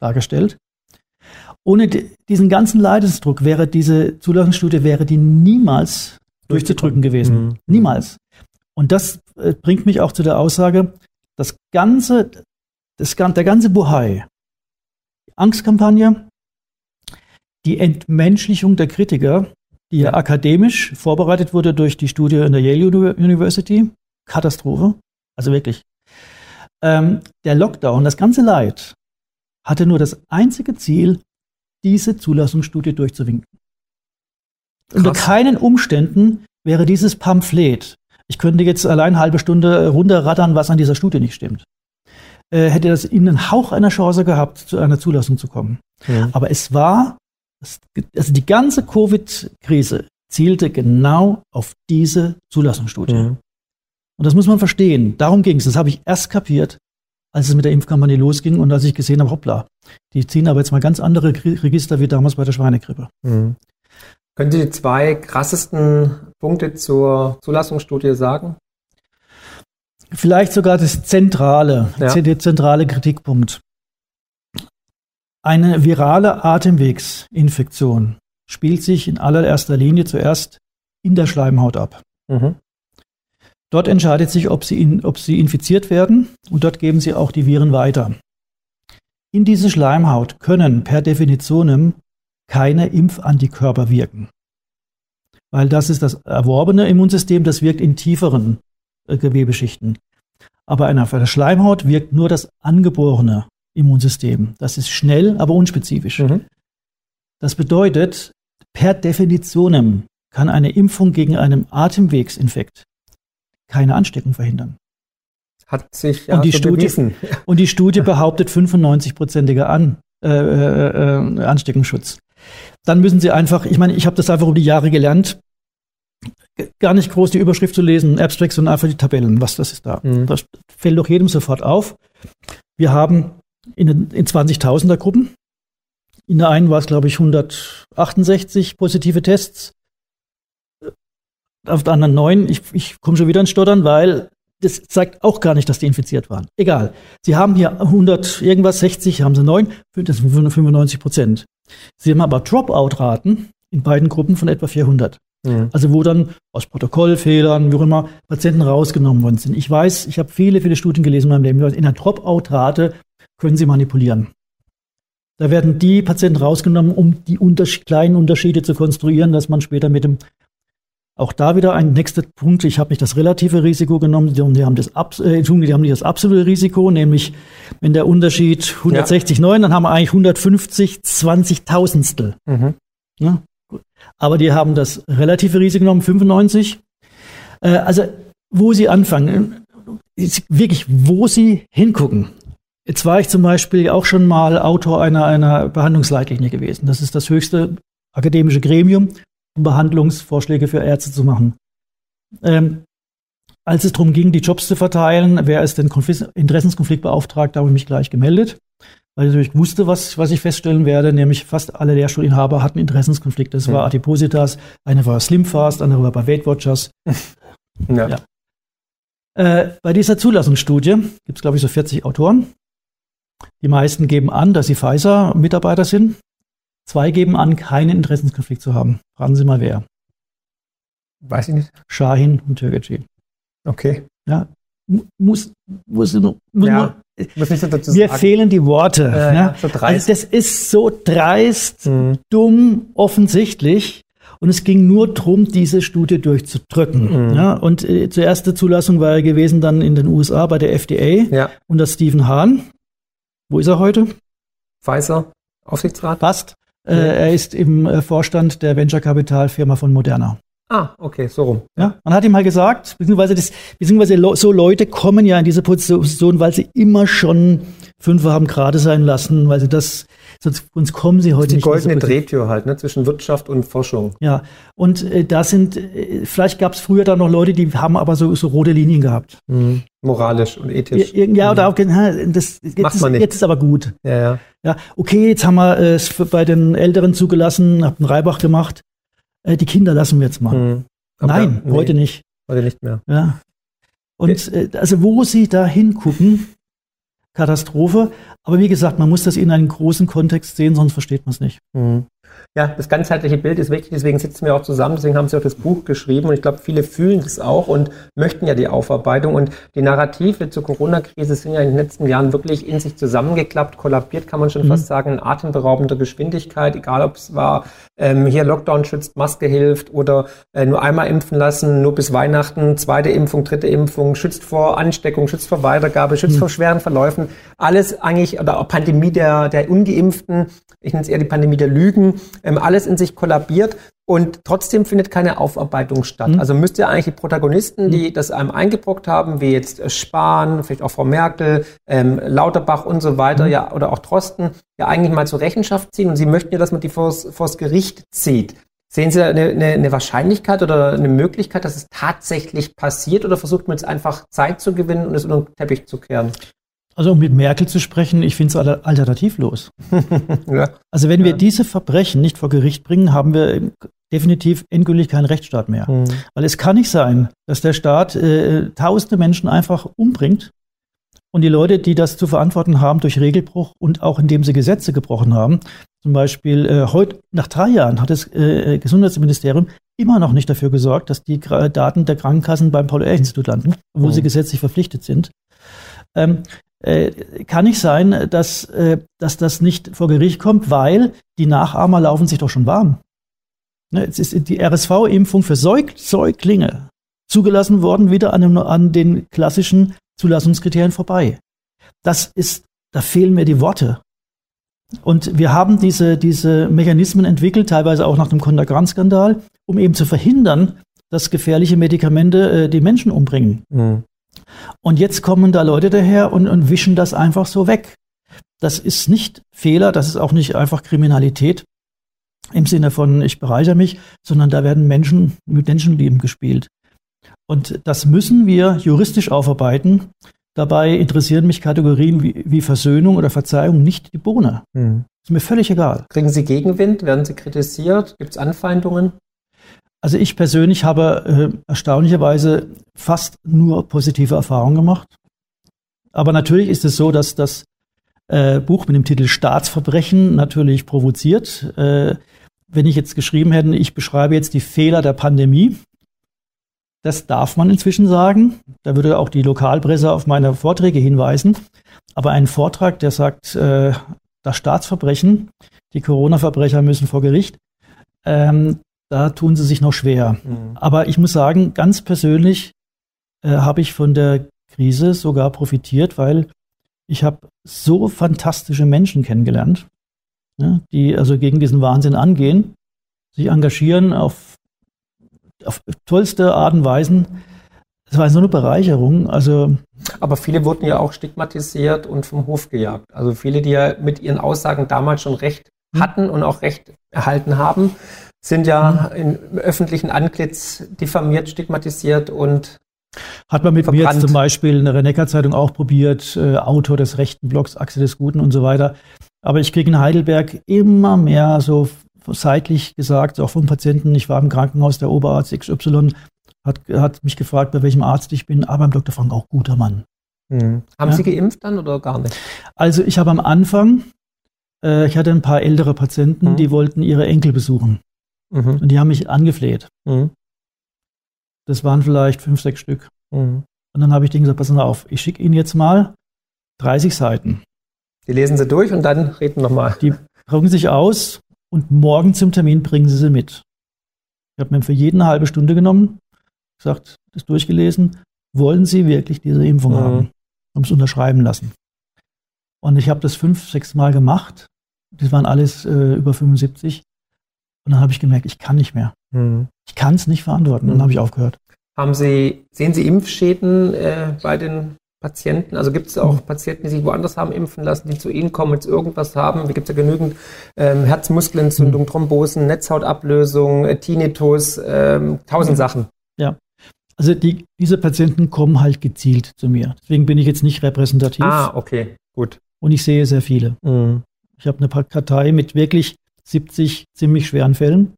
dargestellt. Ohne di- diesen ganzen Leidensdruck wäre diese Zulassungsstudie wäre die niemals durchzudrücken gewesen. Mhm. Niemals. Und das äh, bringt mich auch zu der Aussage, das ganze, das, der ganze Buhai, die Angstkampagne, die Entmenschlichung der Kritiker, die ja Ja. akademisch vorbereitet wurde durch die Studie in der Yale Uni- University, Katastrophe, also wirklich. Ähm, der Lockdown, das ganze Leid, hatte nur das einzige Ziel, diese Zulassungsstudie durchzuwinken. Unter Krass. keinen Umständen wäre dieses Pamphlet, ich könnte jetzt allein eine halbe Stunde runterrattern, was an dieser Studie nicht stimmt, äh, hätte das ihnen einen Hauch einer Chance gehabt, zu einer Zulassung zu kommen. Mhm. Aber es war, also die ganze Covid-Krise zielte genau auf diese Zulassungsstudie. Mhm. Und das muss man verstehen. Darum ging es. Das habe ich erst kapiert, als es mit der Impfkampagne losging und als ich gesehen habe, hoppla, die ziehen aber jetzt mal ganz andere Register wie damals bei der Schweinegrippe. Mhm. Können Sie die zwei krassesten Punkte zur Zulassungsstudie sagen? vielleicht sogar das zentrale, Ja. der zentrale Kritikpunkt. Eine virale Atemwegsinfektion spielt sich in allererster Linie zuerst in der Schleimhaut ab. Mhm. Dort entscheidet sich, ob sie, in, ob sie infiziert werden und dort geben sie auch die Viren weiter. In diese Schleimhaut können per Definitionem keine Impfantikörper wirken. Weil das ist das erworbene Immunsystem, das wirkt in tieferen äh, Gewebeschichten. Aber in der Schleimhaut wirkt nur das angeborene Immunsystem. Das ist schnell, aber unspezifisch. Mhm. Das bedeutet, per Definitionem kann eine Impfung gegen einen Atemwegsinfekt keine Ansteckung verhindern. Hat sich ja Und die so Studie- bewiesen. Und die Studie behauptet 95-prozentiger An, äh, äh, äh, Ansteckungsschutz. Dann müssen Sie einfach, ich meine, ich habe das einfach über die Jahre gelernt, gar nicht groß die Überschrift zu lesen, Abstracts, sondern einfach die Tabellen, was das ist da. Mhm. Das fällt doch jedem sofort auf. Wir haben in, den- in 20.000er Gruppen, in der einen war es, glaube ich, 168 positive Tests, auf der anderen neun. Ich, ich komme schon wieder ins Stottern, weil das zeigt auch gar nicht, dass die infiziert waren. Egal. Sie haben hier 100, irgendwas, 60, haben sie neun, das sind 95 Prozent. Sie haben aber Dropout-Raten in beiden Gruppen von etwa 400. Mhm. Also wo dann aus Protokollfehlern, wie auch immer, Patienten rausgenommen worden sind. Ich weiß, ich habe viele, viele Studien gelesen in meinem Leben. In der Dropout-Rate können Sie manipulieren. Da werden die Patienten rausgenommen, um die Unterschied kleinen Unterschiede zu konstruieren, dass man später mit dem auch da wieder ein nächster Punkt. Ich habe nicht das relative Risiko genommen, die, haben das, äh, die haben nicht das absolute Risiko, nämlich wenn der Unterschied 160, 9, dann haben wir eigentlich 150, 20 Tausendstel. Mhm. Ja. Aber die haben das relative Risiko genommen, 95. Äh, also, wo sie anfangen, ist wirklich, wo sie hingucken. Jetzt war ich zum Beispiel auch schon mal Autor einer, einer Behandlungsleitlinie gewesen. Das ist das höchste akademische Gremium, um Behandlungsvorschläge für Ärzte zu machen. Ähm, als es darum ging, die Jobs zu verteilen, wer ist denn Konfis Interessenskonflikt beauftragt, habe ich mich gleich gemeldet weil ich natürlich wusste, was, was ich feststellen werde, nämlich fast alle Lehrstuhlinhaber hatten Interessenskonflikte. Das war Mhm. Adipositas, eine war Slimfast, andere war bei Weight Watchers. Ja. Ja. Äh, bei dieser Zulassungsstudie gibt es, glaube ich, so 40 Autoren. Die meisten geben an, dass sie Pfizer-Mitarbeiter sind. Zwei geben an, keinen Interessenskonflikt zu haben. Fragen Sie mal wer. Weiß ich nicht. Shahin und Türkgücü. Okay. Ja. Mu- Muss, muss, muss Ja, Muss nicht so dazu mir sagen. fehlen die Worte. Äh, ja. ja, so dreist. Also das ist so dreist, Mhm. dumm, offensichtlich. Und es ging nur darum, diese Studie durchzudrücken. Mhm. Ja, und äh, zur erste Zulassung war er gewesen dann in den USA bei der FDA Ja, unter Stephen Hahn. Wo ist er heute? Pfizer, Aufsichtsrat. Fast. Äh, er ist im äh, Vorstand der Venture-Kapitalfirma von Moderna. Ah, okay, so rum. Ja, man hat ihm mal gesagt, beziehungsweise, das, beziehungsweise so Leute kommen ja in diese Position, weil sie immer schon Fünfer haben gerade sein lassen, weil sie das, sonst, sonst kommen sie heute Die nicht diese goldene. Drehtür halt, ne, zwischen Wirtschaft und Forschung. Ja, und äh, da sind, äh, vielleicht gab es früher da noch Leute, die haben aber so, so rote Linien gehabt. Moralisch und ethisch. Ja, ja oder auch, ha, das, jetzt, Macht ist, man nicht. jetzt ist aber gut. Ja, ja. Ja, okay, jetzt haben wir äh, es für- bei den Älteren zugelassen, hab einen Reibach gemacht. Äh, die Kinder lassen wir jetzt mal. Mhm. Nein, nee, heute nicht. Heute nicht mehr. Ja. Und äh, also wo sie da hingucken, Katastrophe. Aber wie gesagt, man muss das in einen großen Kontext sehen, sonst versteht man es nicht. Mhm. Ja, das ganzheitliche Bild ist wichtig, deswegen sitzen wir auch zusammen, deswegen haben sie auch das Buch geschrieben und ich glaube, viele fühlen das auch und möchten ja die Aufarbeitung und die Narrative zur Corona-Krise sind ja in den letzten Jahren wirklich in sich zusammengeklappt, kollabiert, kann man schon Mhm. fast sagen, in atemberaubender Geschwindigkeit, egal ob es war, ähm, hier Lockdown schützt, Maske hilft oder äh, nur einmal impfen lassen, nur bis Weihnachten, zweite Impfung, dritte Impfung, schützt vor Ansteckung, schützt vor Weitergabe, schützt vor schweren Verläufen, alles eigentlich, oder auch Pandemie der, der Ungeimpften, ich nenne es eher die Pandemie der Lügen, ähm, alles in sich kollabiert und trotzdem findet keine Aufarbeitung statt. Mhm. Also müsste ja eigentlich die Protagonisten, die das einem eingebrockt haben, wie jetzt äh, Spahn, vielleicht auch Frau Merkel, ähm, Lauterbach und so weiter, Mhm. ja, oder auch Drosten, ja eigentlich mal zur Rechenschaft ziehen und sie möchten ja, dass man die vors, vors Gericht zieht. Sehen Sie da eine, eine, eine Wahrscheinlichkeit oder eine Möglichkeit, dass es tatsächlich passiert oder versucht man jetzt einfach Zeit zu gewinnen und es unter den Teppich zu kehren? Also um mit Merkel zu sprechen, ich finde es al- alternativlos. Ja. Also wenn wir Ja. diese Verbrechen nicht vor Gericht bringen, haben wir definitiv endgültig kein Rechtsstaat mehr. Mhm. Weil es kann nicht sein, dass der Staat äh, tausende Menschen einfach umbringt und die Leute, die das zu verantworten haben durch Regelbruch und auch indem sie Gesetze gebrochen haben, zum Beispiel äh, heute nach drei Jahren hat das äh, Gesundheitsministerium immer noch nicht dafür gesorgt, dass die Daten der Krankenkassen beim Paul-Ehrlich-Institut landen, wo mhm. sie gesetzlich verpflichtet sind. Ähm, äh, kann nicht sein, dass, äh, dass das nicht vor Gericht kommt, weil die Nachahmer laufen sich doch schon warm. Ne, jetzt ist die RSV-Impfung für Säug Säuglinge zugelassen worden, wieder an, an den klassischen Zulassungskriterien vorbei. Das ist, da fehlen mir die Worte. Und wir haben diese, diese Mechanismen entwickelt, teilweise auch nach dem Condagram-Skandal, um eben zu verhindern, dass gefährliche Medikamente äh, die Menschen umbringen. Mhm. Und jetzt kommen da Leute daher und, und wischen das einfach so weg. Das ist nicht Fehler, das ist auch nicht einfach Kriminalität im Sinne von ich bereichere mich, sondern da werden Menschen mit Menschenleben gespielt. Und das müssen wir juristisch aufarbeiten. Dabei interessieren mich Kategorien wie, wie Versöhnung oder Verzeihung nicht die Bohne. Hm. Ist mir völlig egal. Kriegen Sie Gegenwind? Werden Sie kritisiert? Gibt es Anfeindungen? Also ich persönlich habe äh, erstaunlicherweise fast nur positive Erfahrungen gemacht. Aber natürlich ist es so, dass das äh, Buch mit dem Titel Staatsverbrechen natürlich provoziert. Äh, wenn ich jetzt geschrieben hätte, ich beschreibe jetzt die Fehler der Pandemie, das darf man inzwischen sagen. Da würde auch die Lokalpresse auf meine Vorträge hinweisen. Aber ein Vortrag, der sagt, äh, das Staatsverbrechen, die Corona-Verbrecher müssen vor Gericht, ähm, da tun sie sich noch schwer. Mhm. Aber ich muss sagen, ganz persönlich äh, habe ich von der Krise sogar profitiert, weil ich habe so fantastische Menschen kennengelernt, ne, die also gegen diesen Wahnsinn angehen, sich engagieren auf, auf tollste Art und Weisen. Es war so eine Bereicherung. Also aber viele wurden ja auch stigmatisiert und vom Hof gejagt. Also viele, die ja mit ihren Aussagen damals schon Recht hm. hatten und auch Recht erhalten haben, sind ja hm. im öffentlichen Antlitz diffamiert, stigmatisiert und hat man mit verbrannt. mir jetzt zum Beispiel in der Rennecker-Zeitung auch probiert, äh, Autor des rechten Blogs, Achse des Guten und so weiter. Aber ich kriege in Heidelberg immer mehr so seitlich gesagt, auch vom Patienten, ich war im Krankenhaus, der Oberarzt XY hat, hat mich gefragt, bei welchem Arzt ich bin, aber im Dr. Frank auch guter Mann. Mhm. Haben ja? Sie geimpft dann oder gar nicht? Also ich habe am Anfang, äh, ich hatte ein paar ältere Patienten, mhm. die wollten ihre Enkel besuchen. Mhm. Und die haben mich angefleht. Mhm. Das waren vielleicht fünf, sechs Stück. Mhm. Und dann habe ich denen gesagt, passen Sie auf, ich schicke Ihnen jetzt mal 30 Seiten. Die lesen Sie durch und dann reden nochmal. Die drucken sich aus und morgen zum Termin bringen Sie sie mit. Ich habe mir für jeden eine halbe Stunde genommen, gesagt, das durchgelesen. Wollen Sie wirklich diese Impfung mhm. haben? Haben es unterschreiben lassen. Und ich habe das fünf, sechs Mal gemacht. Das waren alles äh, über 75. Und dann habe ich gemerkt, ich kann nicht mehr. Mhm. Ich kann es nicht verantworten. Mhm. Dann habe ich aufgehört. Haben Sie, sehen Sie Impfschäden äh, bei den Patienten? Also gibt es auch mhm. Patienten, die sich woanders haben impfen lassen, die zu Ihnen kommen, jetzt irgendwas haben? Wie gibt es ja genügend ähm, Herzmuskelentzündung, mhm. Thrombosen, Netzhautablösung, äh, Tinnitus, ähm, tausend Sachen. Ja. Also die, diese Patienten kommen halt gezielt zu mir. Deswegen bin ich jetzt nicht repräsentativ. Ah, okay, gut. Und ich sehe sehr viele. Mhm. Ich habe eine Kartei mit wirklich 70 ziemlich schweren Fällen,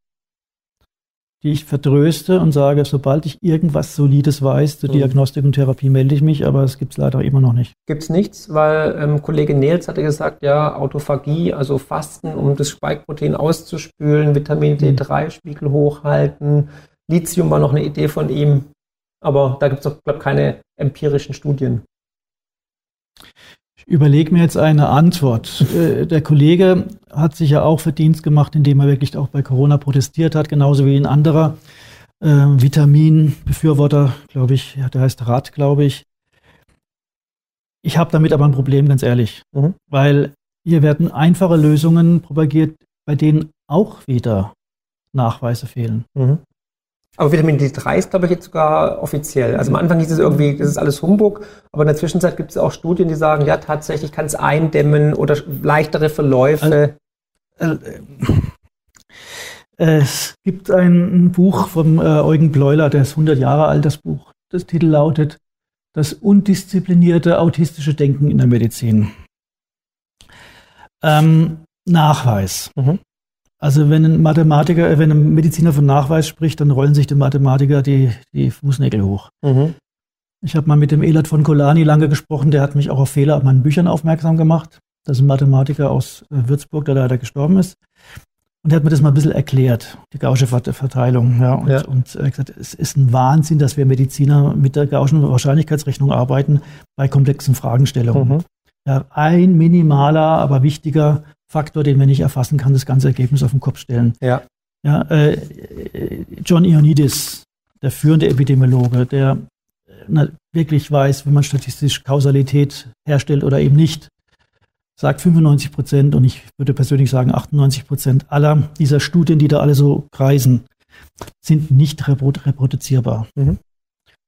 die ich vertröste und sage, sobald ich irgendwas Solides weiß zur mhm. Diagnostik und Therapie, melde ich mich, aber es gibt es leider immer noch nicht. Gibt es nichts, weil ähm, Kollege Nels hatte gesagt, ja, Autophagie, also Fasten, um das Spike-Protein auszuspülen, Vitamin D3-Spiegel hochhalten, Lithium war noch eine Idee von ihm, aber da gibt es, glaube ich, keine empirischen Studien. Ich überlege mir jetzt eine Antwort. Äh, der Kollege hat sich ja auch Verdienst gemacht, indem er wirklich auch bei Corona protestiert hat, genauso wie ein anderer äh, Vitaminbefürworter, glaube ich, der heißt Rat, glaube ich. Ich habe damit aber ein Problem, ganz ehrlich, mhm. weil hier werden einfache Lösungen propagiert, bei denen auch wieder Nachweise fehlen. Mhm. Aber Vitamin D3 ist, glaube ich, jetzt sogar offiziell. Also am Anfang hieß es irgendwie, das ist alles Humbug, aber in der Zwischenzeit gibt es auch Studien, die sagen, ja, tatsächlich kann es eindämmen oder leichtere Verläufe. Also, äh, es gibt ein Buch vom äh, Eugen Bleuler, der ist 100 Jahre alt, das Buch. Das Titel lautet Das undisziplinierte autistische Denken in der Medizin. Ähm, Nachweis. Mhm. Also wenn ein Mathematiker, äh, wenn ein Mediziner von Nachweis spricht, dann rollen sich die Mathematiker die, die Fußnägel hoch. Mhm. Ich habe mal mit dem Elert von Kolani lange gesprochen, der hat mich auch auf Fehler auf meinen Büchern aufmerksam gemacht. Das ist ein Mathematiker aus äh, Würzburg, der leider gestorben ist. Und er hat mir das mal ein bisschen erklärt, die Gaußsche Verteilung. Ja, und, ja. und er hat gesagt, es ist ein Wahnsinn, dass wir Mediziner mit der Gaußschen Wahrscheinlichkeitsrechnung arbeiten bei komplexen Fragestellungen. Mhm. Ja, ein minimaler, aber wichtiger Faktor, den wir nicht erfassen kann, das ganze Ergebnis auf den Kopf stellen. Ja. Ja, äh, John Ioannidis, der führende Epidemiologe, der na, wirklich weiß, wie man statistisch Kausalität herstellt oder eben nicht, sagt 95 Prozent und ich würde persönlich sagen 98 Prozent aller dieser Studien, die da alle so kreisen, sind nicht reproduzierbar. Mhm.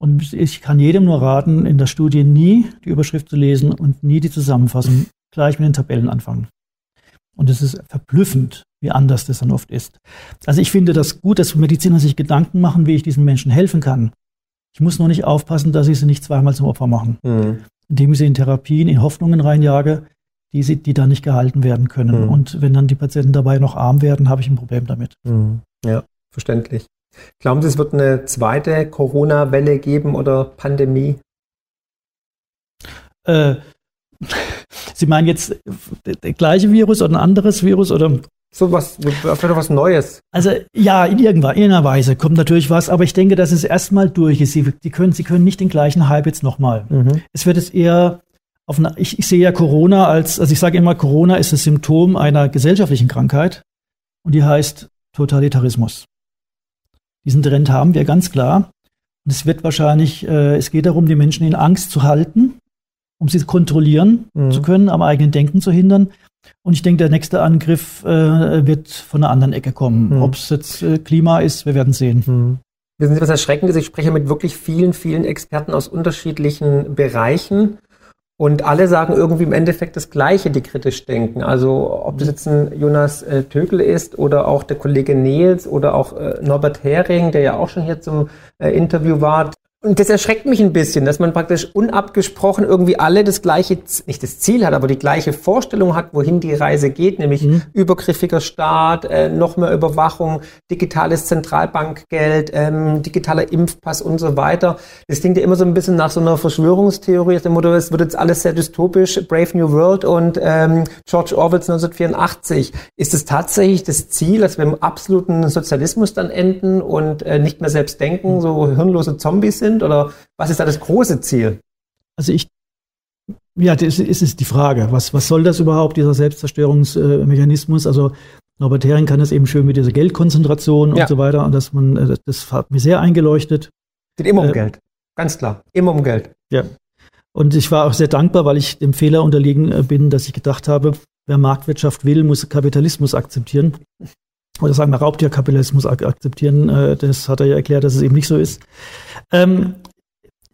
Und ich kann jedem nur raten, in der Studie nie die Überschrift zu lesen und nie die Zusammenfassung gleich mit den Tabellen anfangen. Und es ist verblüffend, wie anders das dann oft ist. Also ich finde das gut, dass Mediziner sich Gedanken machen, wie ich diesen Menschen helfen kann. Ich muss nur nicht aufpassen, dass ich sie nicht zweimal zum Opfer mache. Mhm. Indem ich sie in Therapien, in Hoffnungen reinjage, die, sie, die dann nicht gehalten werden können. Mhm. Und wenn dann die Patienten dabei noch arm werden, habe ich ein Problem damit. Mhm. Ja, verständlich. Glauben Sie, es wird eine zweite Corona-Welle geben oder Pandemie? Äh, Sie meinen jetzt der gleiche Virus oder ein anderes Virus oder? So was, vielleicht was Neues. Also ja, in irgendeiner, in irgendeiner Weise kommt natürlich was, aber ich denke, dass es erstmal durch ist. Sie, die können, Sie können nicht den gleichen Hype jetzt nochmal. Mhm. Es wird es eher auf eine, ich, ich sehe ja Corona als, also ich sage immer, Corona ist das Symptom einer gesellschaftlichen Krankheit und die heißt Totalitarismus. Diesen Trend haben wir ganz klar. Und es wird wahrscheinlich, äh, es geht darum, die Menschen in Angst zu halten, um sie kontrollieren mhm. zu können, am eigenen Denken zu hindern. Und ich denke, der nächste Angriff äh, wird von einer anderen Ecke kommen. Mhm. Ob es jetzt äh, Klima ist, wir werden sehen. Mhm. Wissen Sie, was erschreckend ist? Ich spreche mit wirklich vielen, vielen Experten aus unterschiedlichen Bereichen. Und alle sagen irgendwie im Endeffekt das Gleiche, die kritisch denken. Also ob das jetzt ein Jonas äh, Tögel ist oder auch der Kollege Nils oder auch äh, Norbert Hering, der ja auch schon hier zum äh, Interview war. Und das erschreckt mich ein bisschen, dass man praktisch unabgesprochen irgendwie alle das gleiche, nicht das Ziel hat, aber die gleiche Vorstellung hat, wohin die Reise geht, nämlich mhm. übergriffiger Staat, äh, noch mehr Überwachung, digitales Zentralbankgeld, ähm, digitaler Impfpass und so weiter. Das klingt ja immer so ein bisschen nach so einer Verschwörungstheorie, dem Motto, es wird jetzt alles sehr dystopisch, Brave New World und ähm, George Orwells 1984. Ist es tatsächlich das Ziel, dass wir im absoluten Sozialismus dann enden und äh, nicht mehr selbst denken, so hirnlose Zombies sind? Sind? Oder was ist da das große Ziel? Also ich, ja, das ist, ist die Frage. Was, was soll das überhaupt, dieser Selbstzerstörungsmechanismus? Also Norbert Hering kann das eben schön mit dieser Geldkonzentration ja. und so weiter. Und dass man, äh, das hat mir sehr eingeleuchtet. Es geht immer um äh, Geld. Ganz klar. Immer um Geld. Ja. Und ich war auch sehr dankbar, weil ich dem Fehler unterlegen äh, bin, dass ich gedacht habe, wer Marktwirtschaft will, muss Kapitalismus akzeptieren oder sagen wir Raubtierkapitalismus ak akzeptieren. Äh, das hat er ja erklärt, dass es eben nicht so ist. Ähm,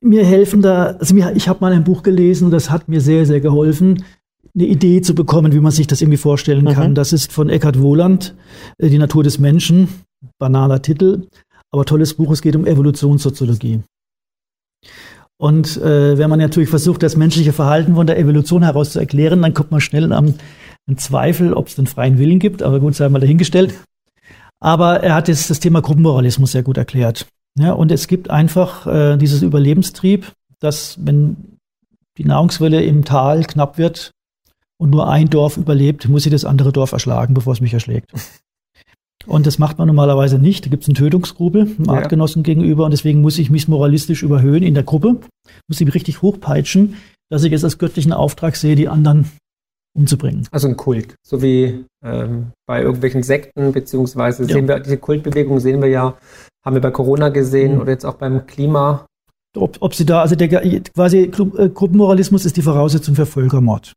mir helfen da, also mir, ich habe mal ein Buch gelesen und das hat mir sehr, sehr geholfen, eine Idee zu bekommen, wie man sich das irgendwie vorstellen mhm. kann. Das ist von Eckhard Wohland, äh, Die Natur des Menschen, banaler Titel, aber tolles Buch, es geht um Evolutionssoziologie. Und äh, wenn man natürlich versucht, das menschliche Verhalten von der Evolution heraus zu erklären, dann kommt man schnell am Zweifel, ob es den freien Willen gibt, aber gut, sei mal dahingestellt. Aber er hat jetzt das Thema Gruppenmoralismus sehr gut erklärt. Ja, und es gibt einfach äh, dieses Überlebenstrieb, dass wenn die Nahrungswelle im Tal knapp wird und nur ein Dorf überlebt, muss sie das andere Dorf erschlagen, bevor es mich erschlägt. Und das macht man normalerweise nicht. Da gibt es einen Tötungsgrubel dem ja. Artgenossen gegenüber und deswegen muss ich mich moralistisch überhöhen in der Gruppe, muss ich richtig hochpeitschen, dass ich es als göttlichen Auftrag sehe, die anderen umzubringen. Also ein Kult, so wie ähm, bei irgendwelchen Sekten, beziehungsweise ja. sehen wir, diese Kultbewegung sehen wir ja, haben wir bei Corona gesehen mhm. oder jetzt auch beim Klima. Ob, ob sie da, also der quasi äh, Gruppenmoralismus ist die Voraussetzung für Völkermord.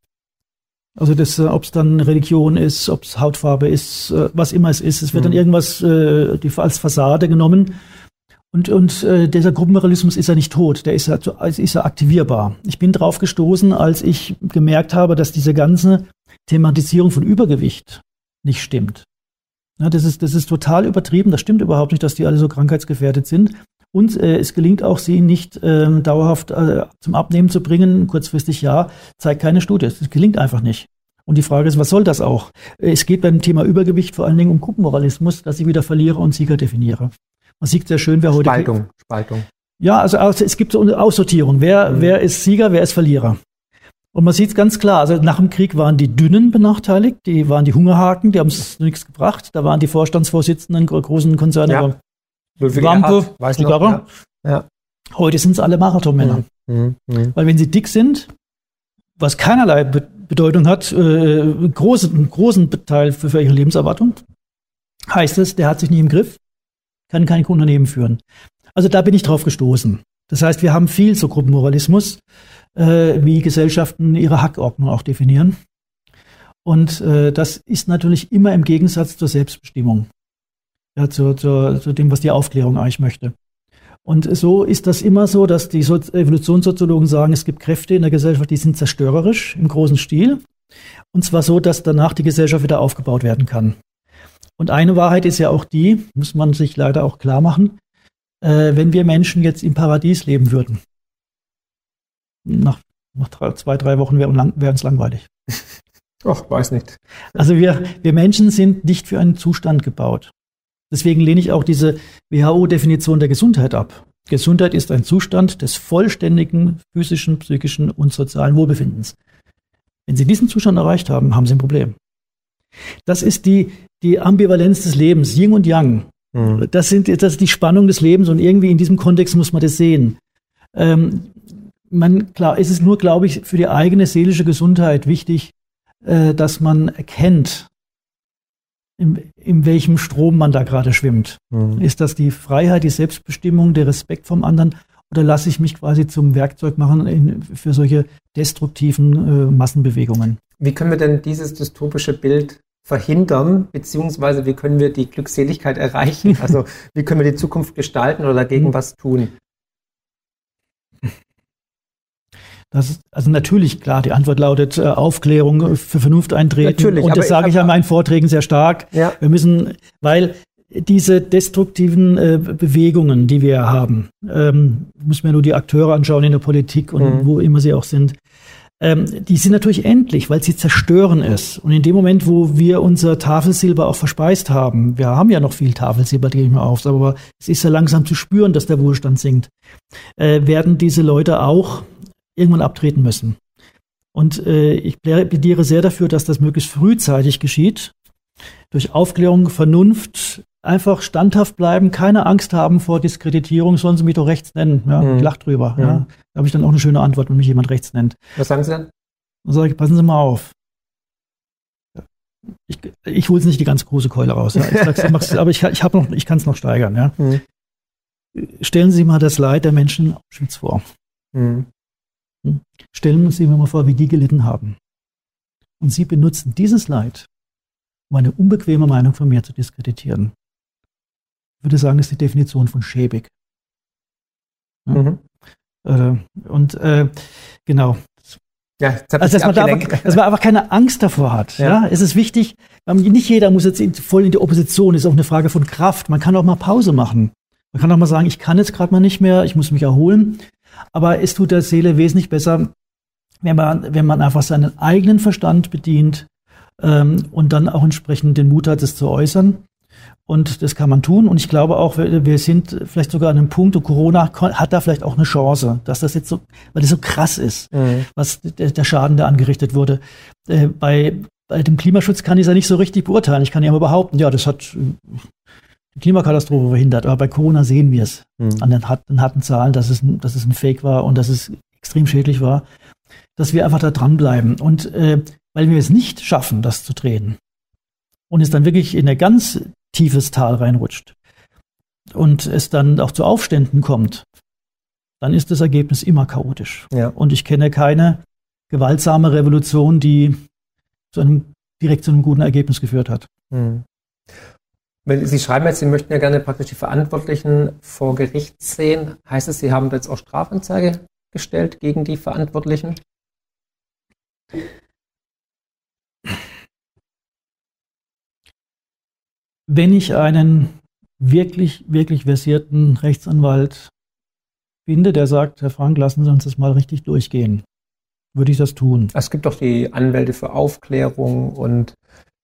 Also das, äh, ob es dann Religion ist, ob es Hautfarbe ist, äh, was immer es ist, es wird mhm. dann irgendwas äh, die, als Fassade genommen und, und äh, dieser Gruppenmoralismus ist ja nicht tot, der ist ja, ist ja aktivierbar. Ich bin drauf gestoßen, als ich gemerkt habe, dass diese ganze Thematisierung von Übergewicht nicht stimmt. Ja, das, ist, das ist total übertrieben, das stimmt überhaupt nicht, dass die alle so krankheitsgefährdet sind. Und äh, es gelingt auch, sie nicht ähm, dauerhaft äh, zum Abnehmen zu bringen, kurzfristig ja, zeigt keine Studie. Das gelingt einfach nicht. Und die Frage ist, was soll das auch? Es geht beim Thema Übergewicht vor allen Dingen um Gruppenmoralismus, dass ich wieder Verlierer und Sieger definiere. Man sieht sehr schön, wer heute. Spaltung, Spaltung. Ja, also es gibt so eine Aussortierung. Wer, mhm. wer ist Sieger, wer ist Verlierer? Und man sieht es ganz klar. Also nach dem Krieg waren die Dünnen benachteiligt, die waren die Hungerhaken, die haben es nichts gebracht. Da waren die Vorstandsvorsitzenden großen Konzerne. Ja. Wampe, weiß noch, ja. ja. Heute sind es alle Marathonmänner. Mhm. Mhm. Weil wenn sie dick sind, was keinerlei Be Bedeutung hat, äh, großen, einen großen Teil für, für ihre Lebenserwartung, heißt es, der hat sich nicht im Griff, kann kein Unternehmen führen. Also da bin ich drauf gestoßen. Das heißt, wir haben viel zu Gruppenmoralismus, äh, wie Gesellschaften ihre Hackordnung auch definieren. Und äh, das ist natürlich immer im Gegensatz zur Selbstbestimmung, ja, zu, zu, zu dem, was die Aufklärung eigentlich möchte. Und so ist das immer so, dass die so Evolutionssoziologen sagen, es gibt Kräfte in der Gesellschaft, die sind zerstörerisch im großen Stil. Und zwar so, dass danach die Gesellschaft wieder aufgebaut werden kann. Und eine Wahrheit ist ja auch die, muss man sich leider auch klar machen, äh, wenn wir Menschen jetzt im Paradies leben würden. Nach, nach drei, zwei, drei Wochen wäre lang, wär uns langweilig. Ach, weiß nicht. Also wir, wir Menschen sind nicht für einen Zustand gebaut. Deswegen lehne ich auch diese WHO-Definition der Gesundheit ab. Gesundheit ist ein Zustand des vollständigen physischen, psychischen und sozialen Wohlbefindens. Wenn Sie diesen Zustand erreicht haben, haben Sie ein Problem. Das ist die, die Ambivalenz des Lebens, Yin und Yang. Mhm. Das, sind, das ist die Spannung des Lebens und irgendwie in diesem Kontext muss man das sehen. Ähm, man, klar, es ist nur, glaube ich, für die eigene seelische Gesundheit wichtig, äh, dass man erkennt, in, in welchem Strom man da gerade schwimmt. Mhm. Ist das die Freiheit, die Selbstbestimmung, der Respekt vom anderen oder lasse ich mich quasi zum Werkzeug machen in, für solche destruktiven äh, Massenbewegungen? Wie können wir denn dieses dystopische Bild verhindern, beziehungsweise wie können wir die Glückseligkeit erreichen? Also wie können wir die Zukunft gestalten oder dagegen mhm. was tun? Das ist also natürlich klar, die Antwort lautet äh, Aufklärung für Vernunft eintreten. Natürlich, und das sage ich ja in meinen Vorträgen sehr stark. Ja. Wir müssen, weil diese destruktiven äh, Bewegungen, die wir haben, ähm, muss mir nur die Akteure anschauen in der Politik und mhm. wo immer sie auch sind, ähm, die sind natürlich endlich, weil sie zerstören es. Und in dem Moment, wo wir unser Tafelsilber auch verspeist haben, wir haben ja noch viel Tafelsilber, gehe ich mal auf, aber es ist ja langsam zu spüren, dass der Wohlstand sinkt, äh, werden diese Leute auch irgendwann abtreten müssen. Und äh, ich plädiere sehr dafür, dass das möglichst frühzeitig geschieht. Durch Aufklärung, Vernunft, einfach standhaft bleiben, keine Angst haben vor Diskreditierung, sollen sie mich doch rechts nennen. Ja, mhm. Ich lach drüber. Mhm. Ja. Da habe ich dann auch eine schöne Antwort, wenn mich jemand rechts nennt. Was sagen Sie dann? Dann sage ich, passen Sie mal auf. Ich, ich hole es nicht die ganz große Keule raus. Ja. Ich aber ich, ich, noch, ich kann es noch steigern. Ja. Mhm. Stellen Sie mal das Leid der Menschen in Auschwitz vor. Mhm. Stellen Sie mir mal vor, wie die gelitten haben. Und Sie benutzen dieses Leid, um eine unbequeme Meinung von mir zu diskreditieren. Ich würde sagen, ist die Definition von schäbig. Ja? Mhm. Äh, und äh, genau. Ja, also, dass man, da einfach, dass man einfach keine Angst davor hat. Ja. ja. Es ist wichtig, nicht jeder muss jetzt voll in die Opposition, ist auch eine Frage von Kraft. Man kann auch mal Pause machen. Man kann auch mal sagen, ich kann jetzt gerade mal nicht mehr, ich muss mich erholen. Aber es tut der Seele wesentlich besser, wenn man, wenn man einfach seinen eigenen Verstand bedient ähm, und dann auch entsprechend den Mut hat, es zu äußern. Und das kann man tun. Und ich glaube auch, wir sind vielleicht sogar an einem Punkt, und Corona hat da vielleicht auch eine Chance, dass das jetzt so, weil das so krass ist, mhm. was der, der, Schaden, der angerichtet wurde. Äh, bei, bei dem Klimaschutz kann ich es ja nicht so richtig beurteilen. Ich kann ja aber behaupten, ja, das hat die Klimakatastrophe verhindert. Aber bei Corona sehen wir es mhm. an den harten, harten Zahlen, dass es, dass es ein Fake war und dass es extrem schädlich war, dass wir einfach da dranbleiben. Und äh, weil wir es nicht schaffen, das zu drehen und es dann wirklich in ein ganz tiefes Tal reinrutscht und es dann auch zu Aufständen kommt, dann ist das Ergebnis immer chaotisch. Ja. Und ich kenne keine gewaltsame Revolution, die zu einem, direkt zu einem guten Ergebnis geführt hat. Mhm. Sie schreiben jetzt, Sie möchten ja gerne praktisch die Verantwortlichen vor Gericht sehen. Heißt es, Sie haben jetzt auch Strafanzeige gestellt gegen die Verantwortlichen? Wenn ich einen wirklich, wirklich versierten Rechtsanwalt finde, der sagt, Herr Frank, lassen Sie uns das mal richtig durchgehen. würde ich das tun. Es gibt doch die Anwälte für Aufklärung und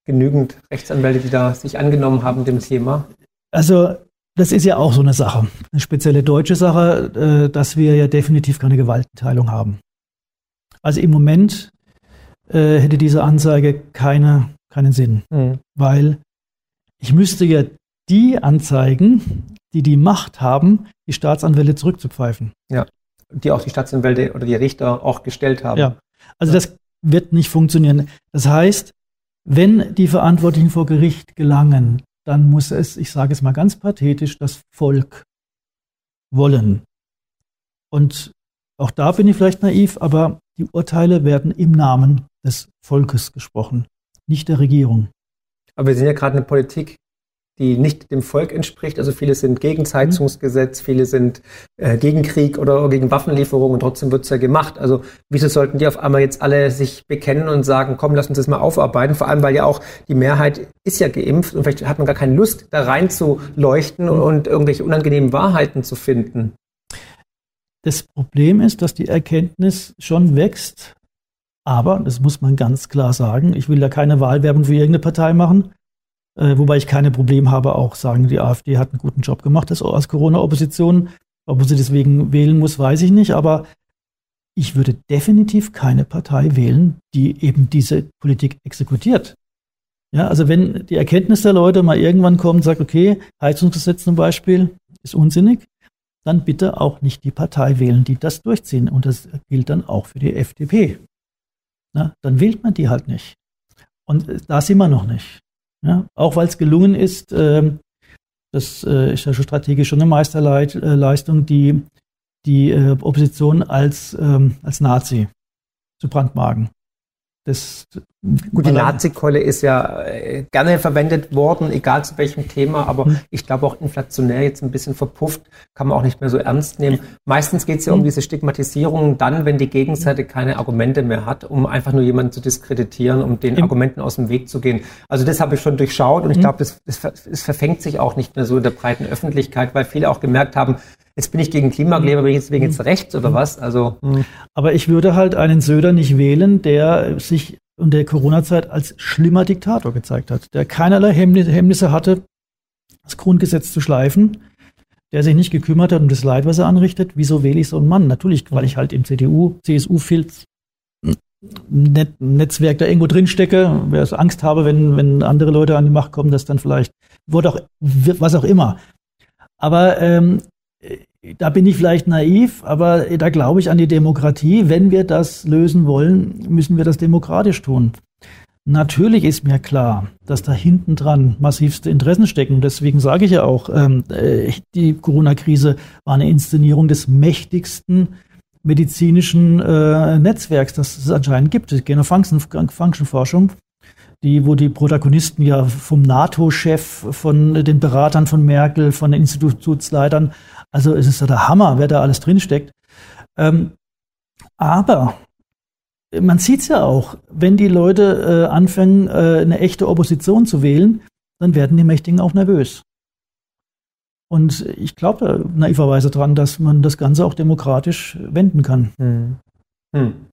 genügend Rechtsanwälte, die da sich angenommen haben dem Thema. Also das ist ja auch so eine Sache, eine spezielle deutsche Sache, äh, dass wir ja definitiv keine Gewaltenteilung haben. Also im Moment äh, hätte diese Anzeige keine, keinen Sinn, mhm. weil ich müsste ja die anzeigen, die die Macht haben, die Staatsanwälte zurückzupfeifen. Ja, die auch die Staatsanwälte oder die Richter auch gestellt haben. Ja, also das wird nicht funktionieren. Das heißt, wenn die Verantwortlichen vor Gericht gelangen, dann muss es, ich sage es mal ganz pathetisch, das Volk wollen. Und auch da bin ich vielleicht naiv, aber die Urteile werden im Namen des Volkes gesprochen, nicht der Regierung. Aber wir sind ja gerade eine Politik, die nicht dem Volk entspricht. Also viele sind gegen Heizungsgesetz, viele sind äh, gegen Krieg oder gegen Waffenlieferungen und trotzdem wird es ja gemacht. Also wieso sollten die auf einmal jetzt alle sich bekennen und sagen, komm, lass uns das mal aufarbeiten? Vor allem, weil ja auch die Mehrheit ist ja geimpft und vielleicht hat man gar keine Lust, da rein zu leuchten mhm. und irgendwelche unangenehmen Wahrheiten zu finden. Das Problem ist, dass die Erkenntnis schon wächst, aber, das muss man ganz klar sagen, ich will da keine Wahlwerbung für irgendeine Partei machen, äh, wobei ich keine Probleme habe, auch sagen, die AfD hat einen guten Job gemacht als, als Corona-Opposition. Ob sie deswegen wählen muss, weiß ich nicht, aber ich würde definitiv keine Partei wählen, die eben diese Politik exekutiert. Ja, also wenn die Erkenntnis der Leute mal irgendwann kommt sagt, okay, Heizungsgesetz zum Beispiel ist unsinnig, dann bitte auch nicht die Partei wählen, die das durchziehen. Und das gilt dann auch für die FDP. Na, dann wählt man die halt nicht. Und äh, da sind wir noch nicht. Ja, auch weil es gelungen ist, äh, das äh, ist ja schon strategisch schon eine Meisterleistung, die, die äh, Opposition als, ähm, als Nazi zu brandmarken. Das, Gut, die Nazi-Keule ist ja äh, gerne verwendet worden, egal zu welchem Thema, aber hm. ich glaube auch inflationär jetzt ein bisschen verpufft, kann man auch nicht mehr so ernst nehmen. Meistens geht es ja um hm. diese Stigmatisierung dann, wenn die Gegenseite keine Argumente mehr hat, um einfach nur jemanden zu diskreditieren, um den Argumenten aus dem Weg zu gehen. Also das habe ich schon durchschaut und ich hm. glaube, es verfängt sich auch nicht mehr so in der breiten Öffentlichkeit, weil viele auch gemerkt haben, jetzt bin ich gegen Klimakleber, bin ich deswegen jetzt rechts oder was? Also. Aber ich würde halt einen Söder nicht wählen, der sich in der Corona-Zeit als schlimmer Diktator gezeigt hat, der keinerlei Hemmnisse hatte, das Grundgesetz zu schleifen, der sich nicht gekümmert hat um das Leid, was er anrichtet. Wieso wähle ich so einen Mann? Natürlich, weil ich halt im CDU, CSU-Filz Net Netzwerk da irgendwo drin stecke, wer es Angst habe, wenn, wenn andere Leute an die Macht kommen, dass dann vielleicht, wurde auch, was auch immer. Aber ähm, da bin ich vielleicht naiv, aber da glaube ich an die Demokratie. Wenn wir das lösen wollen, müssen wir das demokratisch tun. Natürlich ist mir klar, dass da hinten dran massivste Interessen stecken. Deswegen sage ich ja auch, ähm, äh, die Corona-Krise war eine Inszenierung des mächtigsten medizinischen äh, Netzwerks, das es anscheinend gibt, die Genofunction-Forschung die, wo die Protagonisten ja vom NATO-Chef, von den Beratern von Merkel, von den Institutsleitern, also es ist ja der Hammer, wer da alles drinsteckt. Ähm, aber man sieht es ja auch, wenn die Leute äh, anfangen, äh, eine echte Opposition zu wählen, dann werden die Mächtigen auch nervös. Und ich glaube naiverweise dran, dass man das Ganze auch demokratisch wenden kann. Hm. Hm.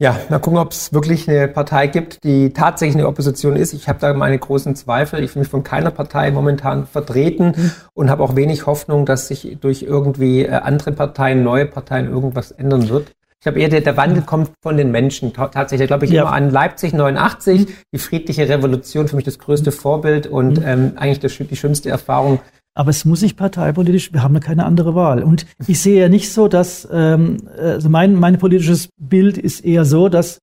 Ja, mal gucken, ob es wirklich eine Partei gibt, die tatsächlich eine Opposition ist. Ich habe da meine großen Zweifel. Ich fühle mich von keiner Partei momentan vertreten mhm. und habe auch wenig Hoffnung, dass sich durch irgendwie äh, andere Parteien, neue Parteien irgendwas ändern wird. Ich habe eher, der, der Wandel kommt von den Menschen. Tatsächlich, glaube ich, ja. immer an Leipzig 89, die friedliche Revolution, für mich das größte Vorbild und mhm. ähm, eigentlich das, die schönste Erfahrung aber es muss sich parteipolitisch, wir haben ja keine andere Wahl. Und ich sehe ja nicht so, dass, ähm, also mein, mein politisches Bild ist eher so, dass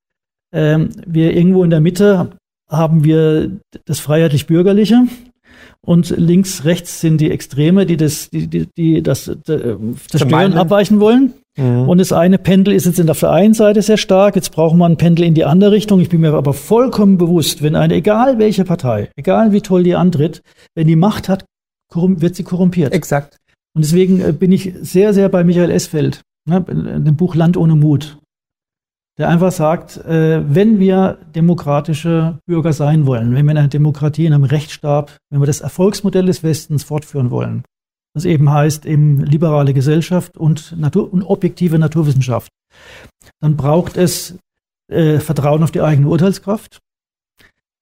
ähm, wir irgendwo in der Mitte haben wir das freiheitlich-bürgerliche und links, rechts sind die Extreme, die das, die, die, die das, das Zerstören abweichen wollen. Mhm. Und das eine Pendel ist jetzt auf der einen Seite sehr stark, jetzt brauchen wir ein Pendel in die andere Richtung. Ich bin mir aber vollkommen bewusst, wenn eine, egal welche Partei, egal wie toll die antritt, wenn die Macht hat, wird sie korrumpiert. Exakt. Und deswegen äh, bin ich sehr, sehr bei Michael Esfeld, ne, in dem Buch Land ohne Mut, der einfach sagt, äh, wenn wir demokratische Bürger sein wollen, wenn wir in einer Demokratie, in einem Rechtsstaat, wenn wir das Erfolgsmodell des Westens fortführen wollen, Das eben heißt eben liberale Gesellschaft und, Natur und objektive Naturwissenschaft. Dann braucht es äh, Vertrauen auf die eigene Urteilskraft,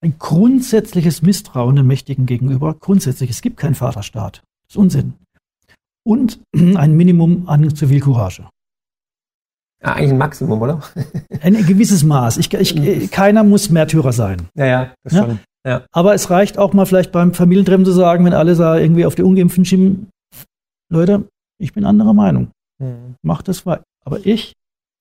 ein grundsätzliches Misstrauen den Mächtigen gegenüber. Grundsätzlich, es gibt keinen Vaterstaat. Das ist Unsinn. Und ein Minimum an Zivilcourage. Ja, eigentlich ein Maximum, oder? ein gewisses Maß. Ich, ich, keiner muss Märtyrer sein. Ja, ja, das ja? schon. Ja. Aber es reicht auch mal vielleicht beim Familientreffen zu sagen, wenn alle da irgendwie auf die Ungeimpften schieben, Leute, ich bin anderer Meinung. Mhm. Macht das weiter. Aber ich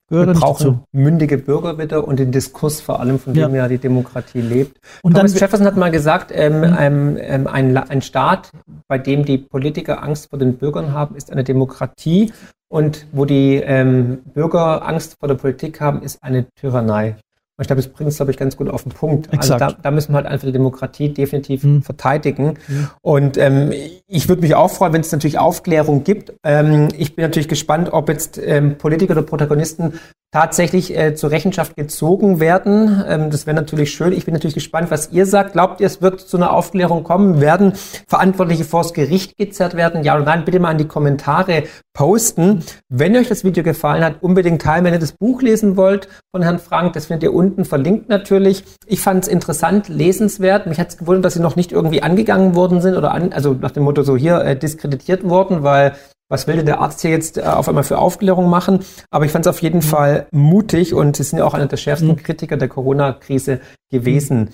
gehöre Wir brauchen mündige Bürger bitte und den Diskurs vor allem, von dem ja, ja die Demokratie lebt. Und Thomas dann, Jefferson hat mal gesagt, ähm, mhm. ähm, ein, ein Staat, bei dem die Politiker Angst vor den Bürgern haben, ist eine Demokratie. Und wo die ähm, Bürger Angst vor der Politik haben, ist eine Tyrannei. Und ich glaube, das bringt es, glaube ich, ganz gut auf den Punkt. Also Exakt. Also da, da müssen wir halt einfach die Demokratie definitiv mhm. verteidigen. Mhm. Und ähm, ich würde mich auch freuen, wenn es natürlich Aufklärung gibt. Ähm, ich bin natürlich gespannt, ob jetzt ähm, Politiker oder Protagonisten tatsächlich äh, zur Rechenschaft gezogen werden. Ähm, das wäre natürlich schön. Ich bin natürlich gespannt, was ihr sagt. Glaubt ihr, es wird zu einer Aufklärung kommen? Werden Verantwortliche vors Gericht gezerrt werden? Ja oder nein? Bitte mal in die Kommentare posten. Wenn euch das Video gefallen hat, unbedingt teilen. Wenn ihr das Buch lesen wollt von Herrn Frank, das findet ihr unten verlinkt natürlich. Ich fand es interessant, lesenswert. Mich hat es gewundert, dass sie noch nicht irgendwie angegangen worden sind oder an, also nach dem Motto so hier äh, diskreditiert worden, weil was will denn der Arzt hier jetzt äh, auf einmal für Aufklärung machen? Aber ich fand es auf jeden mhm. Fall mutig und Sie sind ja auch einer der schärfsten mhm. Kritiker der Corona-Krise gewesen.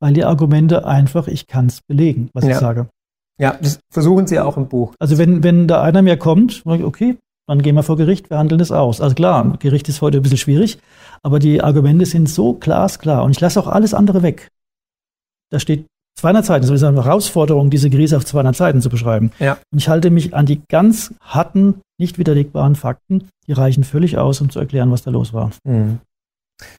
Weil die Argumente einfach, ich kann es belegen, was ja. ich sage. Ja, das versuchen Sie auch im Buch. Also wenn, wenn da einer mehr kommt, okay, dann gehen wir vor Gericht, wir handeln es aus. Also klar, Gericht ist heute ein bisschen schwierig, aber die Argumente sind so glasklar und ich lasse auch alles andere weg. Da steht 200 Seiten, das ist eine Herausforderung, diese Krise auf 200 Seiten zu beschreiben. Ja. Und ich halte mich an die ganz harten, nicht widerlegbaren Fakten, die reichen völlig aus, um zu erklären, was da los war. Mhm.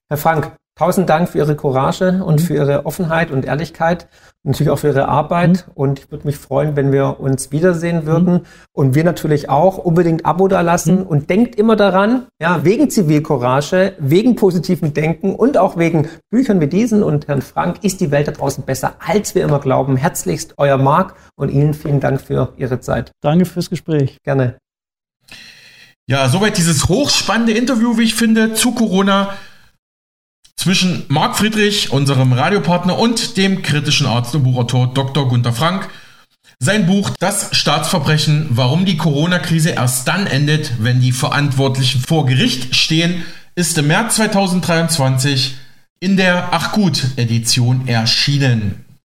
Herr Frank, tausend Dank für Ihre Courage und mhm. für Ihre Offenheit und Ehrlichkeit und natürlich auch für Ihre Arbeit. Mhm. Und ich würde mich freuen, wenn wir uns wiedersehen würden. Mhm. Und wir natürlich auch unbedingt Abo da lassen. Mhm. Und denkt immer daran, ja, wegen Zivilcourage, wegen positiven Denken und auch wegen Büchern wie diesen und Herrn Frank ist die Welt da draußen besser, als wir immer glauben. Herzlichst euer Marc und Ihnen vielen Dank für Ihre Zeit. Danke fürs Gespräch. Gerne. Ja, soweit dieses hochspannende Interview, wie ich finde, zu Corona zwischen Marc Friedrich, unserem Radiopartner, und dem kritischen Arzt und Buchautor Dr. Gunther Frank. Sein Buch Das Staatsverbrechen, warum die Corona-Krise erst dann endet, wenn die Verantwortlichen vor Gericht stehen, ist im März 2023 in der Ach gut Edition erschienen.